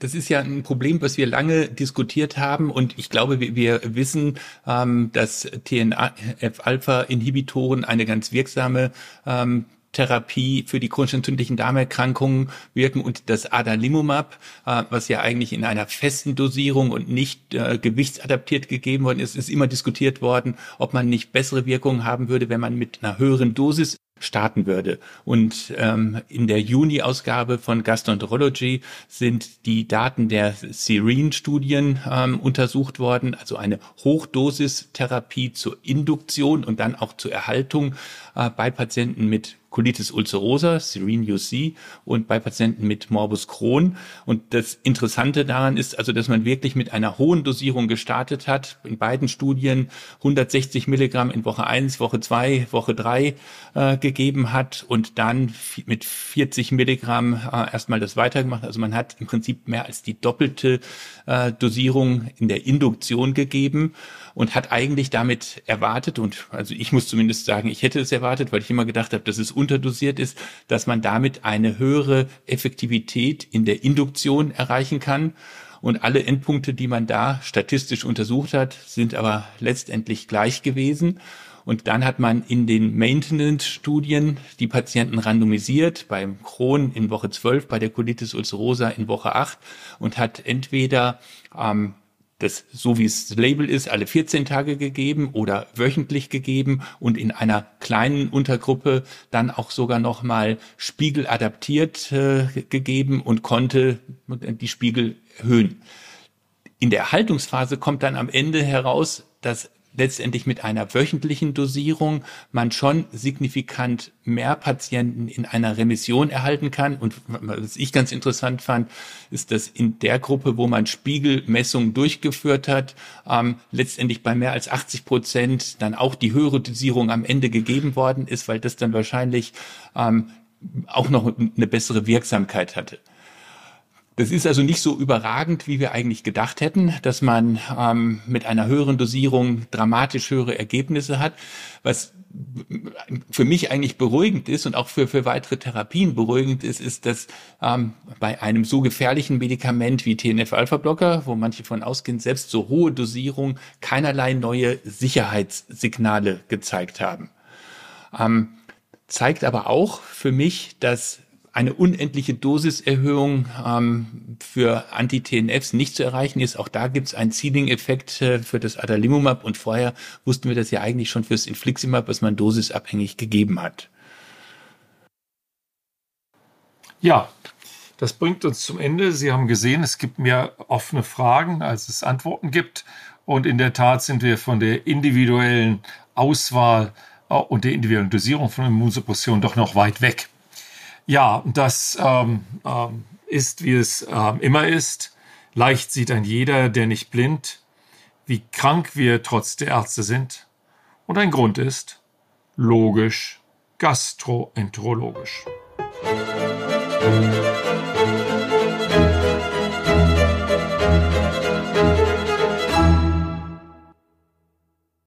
das ist ja ein Problem, was wir lange diskutiert haben. Und ich glaube, wir wissen, ähm, dass TNF-Alpha-Inhibitoren eine ganz wirksame ähm, Therapie für die chronisch entzündlichen Darmerkrankungen wirken. Und das Adalimumab, äh, was ja eigentlich in einer festen Dosierung und nicht äh, gewichtsadaptiert gegeben worden ist, ist immer diskutiert worden, ob man nicht bessere Wirkungen haben würde, wenn man mit einer höheren Dosis starten würde. Und ähm, in der Juni-Ausgabe von Gastroenterology sind die Daten der Serene-Studien ähm, untersucht worden, also eine Hochdosistherapie zur Induktion und dann auch zur Erhaltung äh, bei Patienten mit Colitis ulcerosa, Serene UC, und bei Patienten mit Morbus Crohn. Und das Interessante daran ist also, dass man wirklich mit einer hohen Dosierung gestartet hat. In beiden Studien 160 Milligramm in Woche 1, Woche 2, Woche 3 äh, gegeben hat und dann mit 40 Milligramm äh, erstmal das weitergemacht. Also man hat im Prinzip mehr als die doppelte äh, Dosierung in der Induktion gegeben und hat eigentlich damit erwartet, und also ich muss zumindest sagen, ich hätte es erwartet, weil ich immer gedacht habe, dass es unterdosiert ist, dass man damit eine höhere Effektivität in der Induktion erreichen kann. Und alle Endpunkte, die man da statistisch untersucht hat, sind aber letztendlich gleich gewesen. Und dann hat man in den Maintenance-Studien die Patienten randomisiert, beim Crohn in Woche 12, bei der Colitis ulcerosa in Woche 8 und hat entweder ähm, das, so wie es Label ist, alle 14 Tage gegeben oder wöchentlich gegeben und in einer kleinen Untergruppe dann auch sogar nochmal Spiegel adaptiert äh, gegeben und konnte die Spiegel erhöhen. In der Erhaltungsphase kommt dann am Ende heraus, dass letztendlich mit einer wöchentlichen Dosierung man schon signifikant mehr Patienten in einer Remission erhalten kann. Und was ich ganz interessant fand, ist, dass in der Gruppe, wo man Spiegelmessungen durchgeführt hat, ähm, letztendlich bei mehr als 80 Prozent dann auch die höhere Dosierung am Ende gegeben worden ist, weil das dann wahrscheinlich ähm, auch noch eine bessere Wirksamkeit hatte. Das ist also nicht so überragend, wie wir eigentlich gedacht hätten, dass man ähm, mit einer höheren Dosierung dramatisch höhere Ergebnisse hat. Was für mich eigentlich beruhigend ist und auch für, für weitere Therapien beruhigend ist, ist, dass ähm, bei einem so gefährlichen Medikament wie TNF-Alpha-Blocker, wo manche von ausgehen, selbst so hohe Dosierungen keinerlei neue Sicherheitssignale gezeigt haben. Ähm, zeigt aber auch für mich, dass eine unendliche Dosiserhöhung ähm, für Anti-TNFs nicht zu erreichen ist. Auch da gibt es einen Seeding-Effekt äh, für das Adalimumab und vorher wussten wir das ja eigentlich schon fürs Infliximab, was man dosisabhängig gegeben hat. Ja, das bringt uns zum Ende. Sie haben gesehen, es gibt mehr offene Fragen, als es Antworten gibt. Und in der Tat sind wir von der individuellen Auswahl äh, und der individuellen Dosierung von Immunsuppression doch noch weit weg. Ja, das ähm, ähm, ist, wie es ähm, immer ist. Leicht sieht ein jeder, der nicht blind, wie krank wir trotz der Ärzte sind. Und ein Grund ist logisch, gastroenterologisch. Musik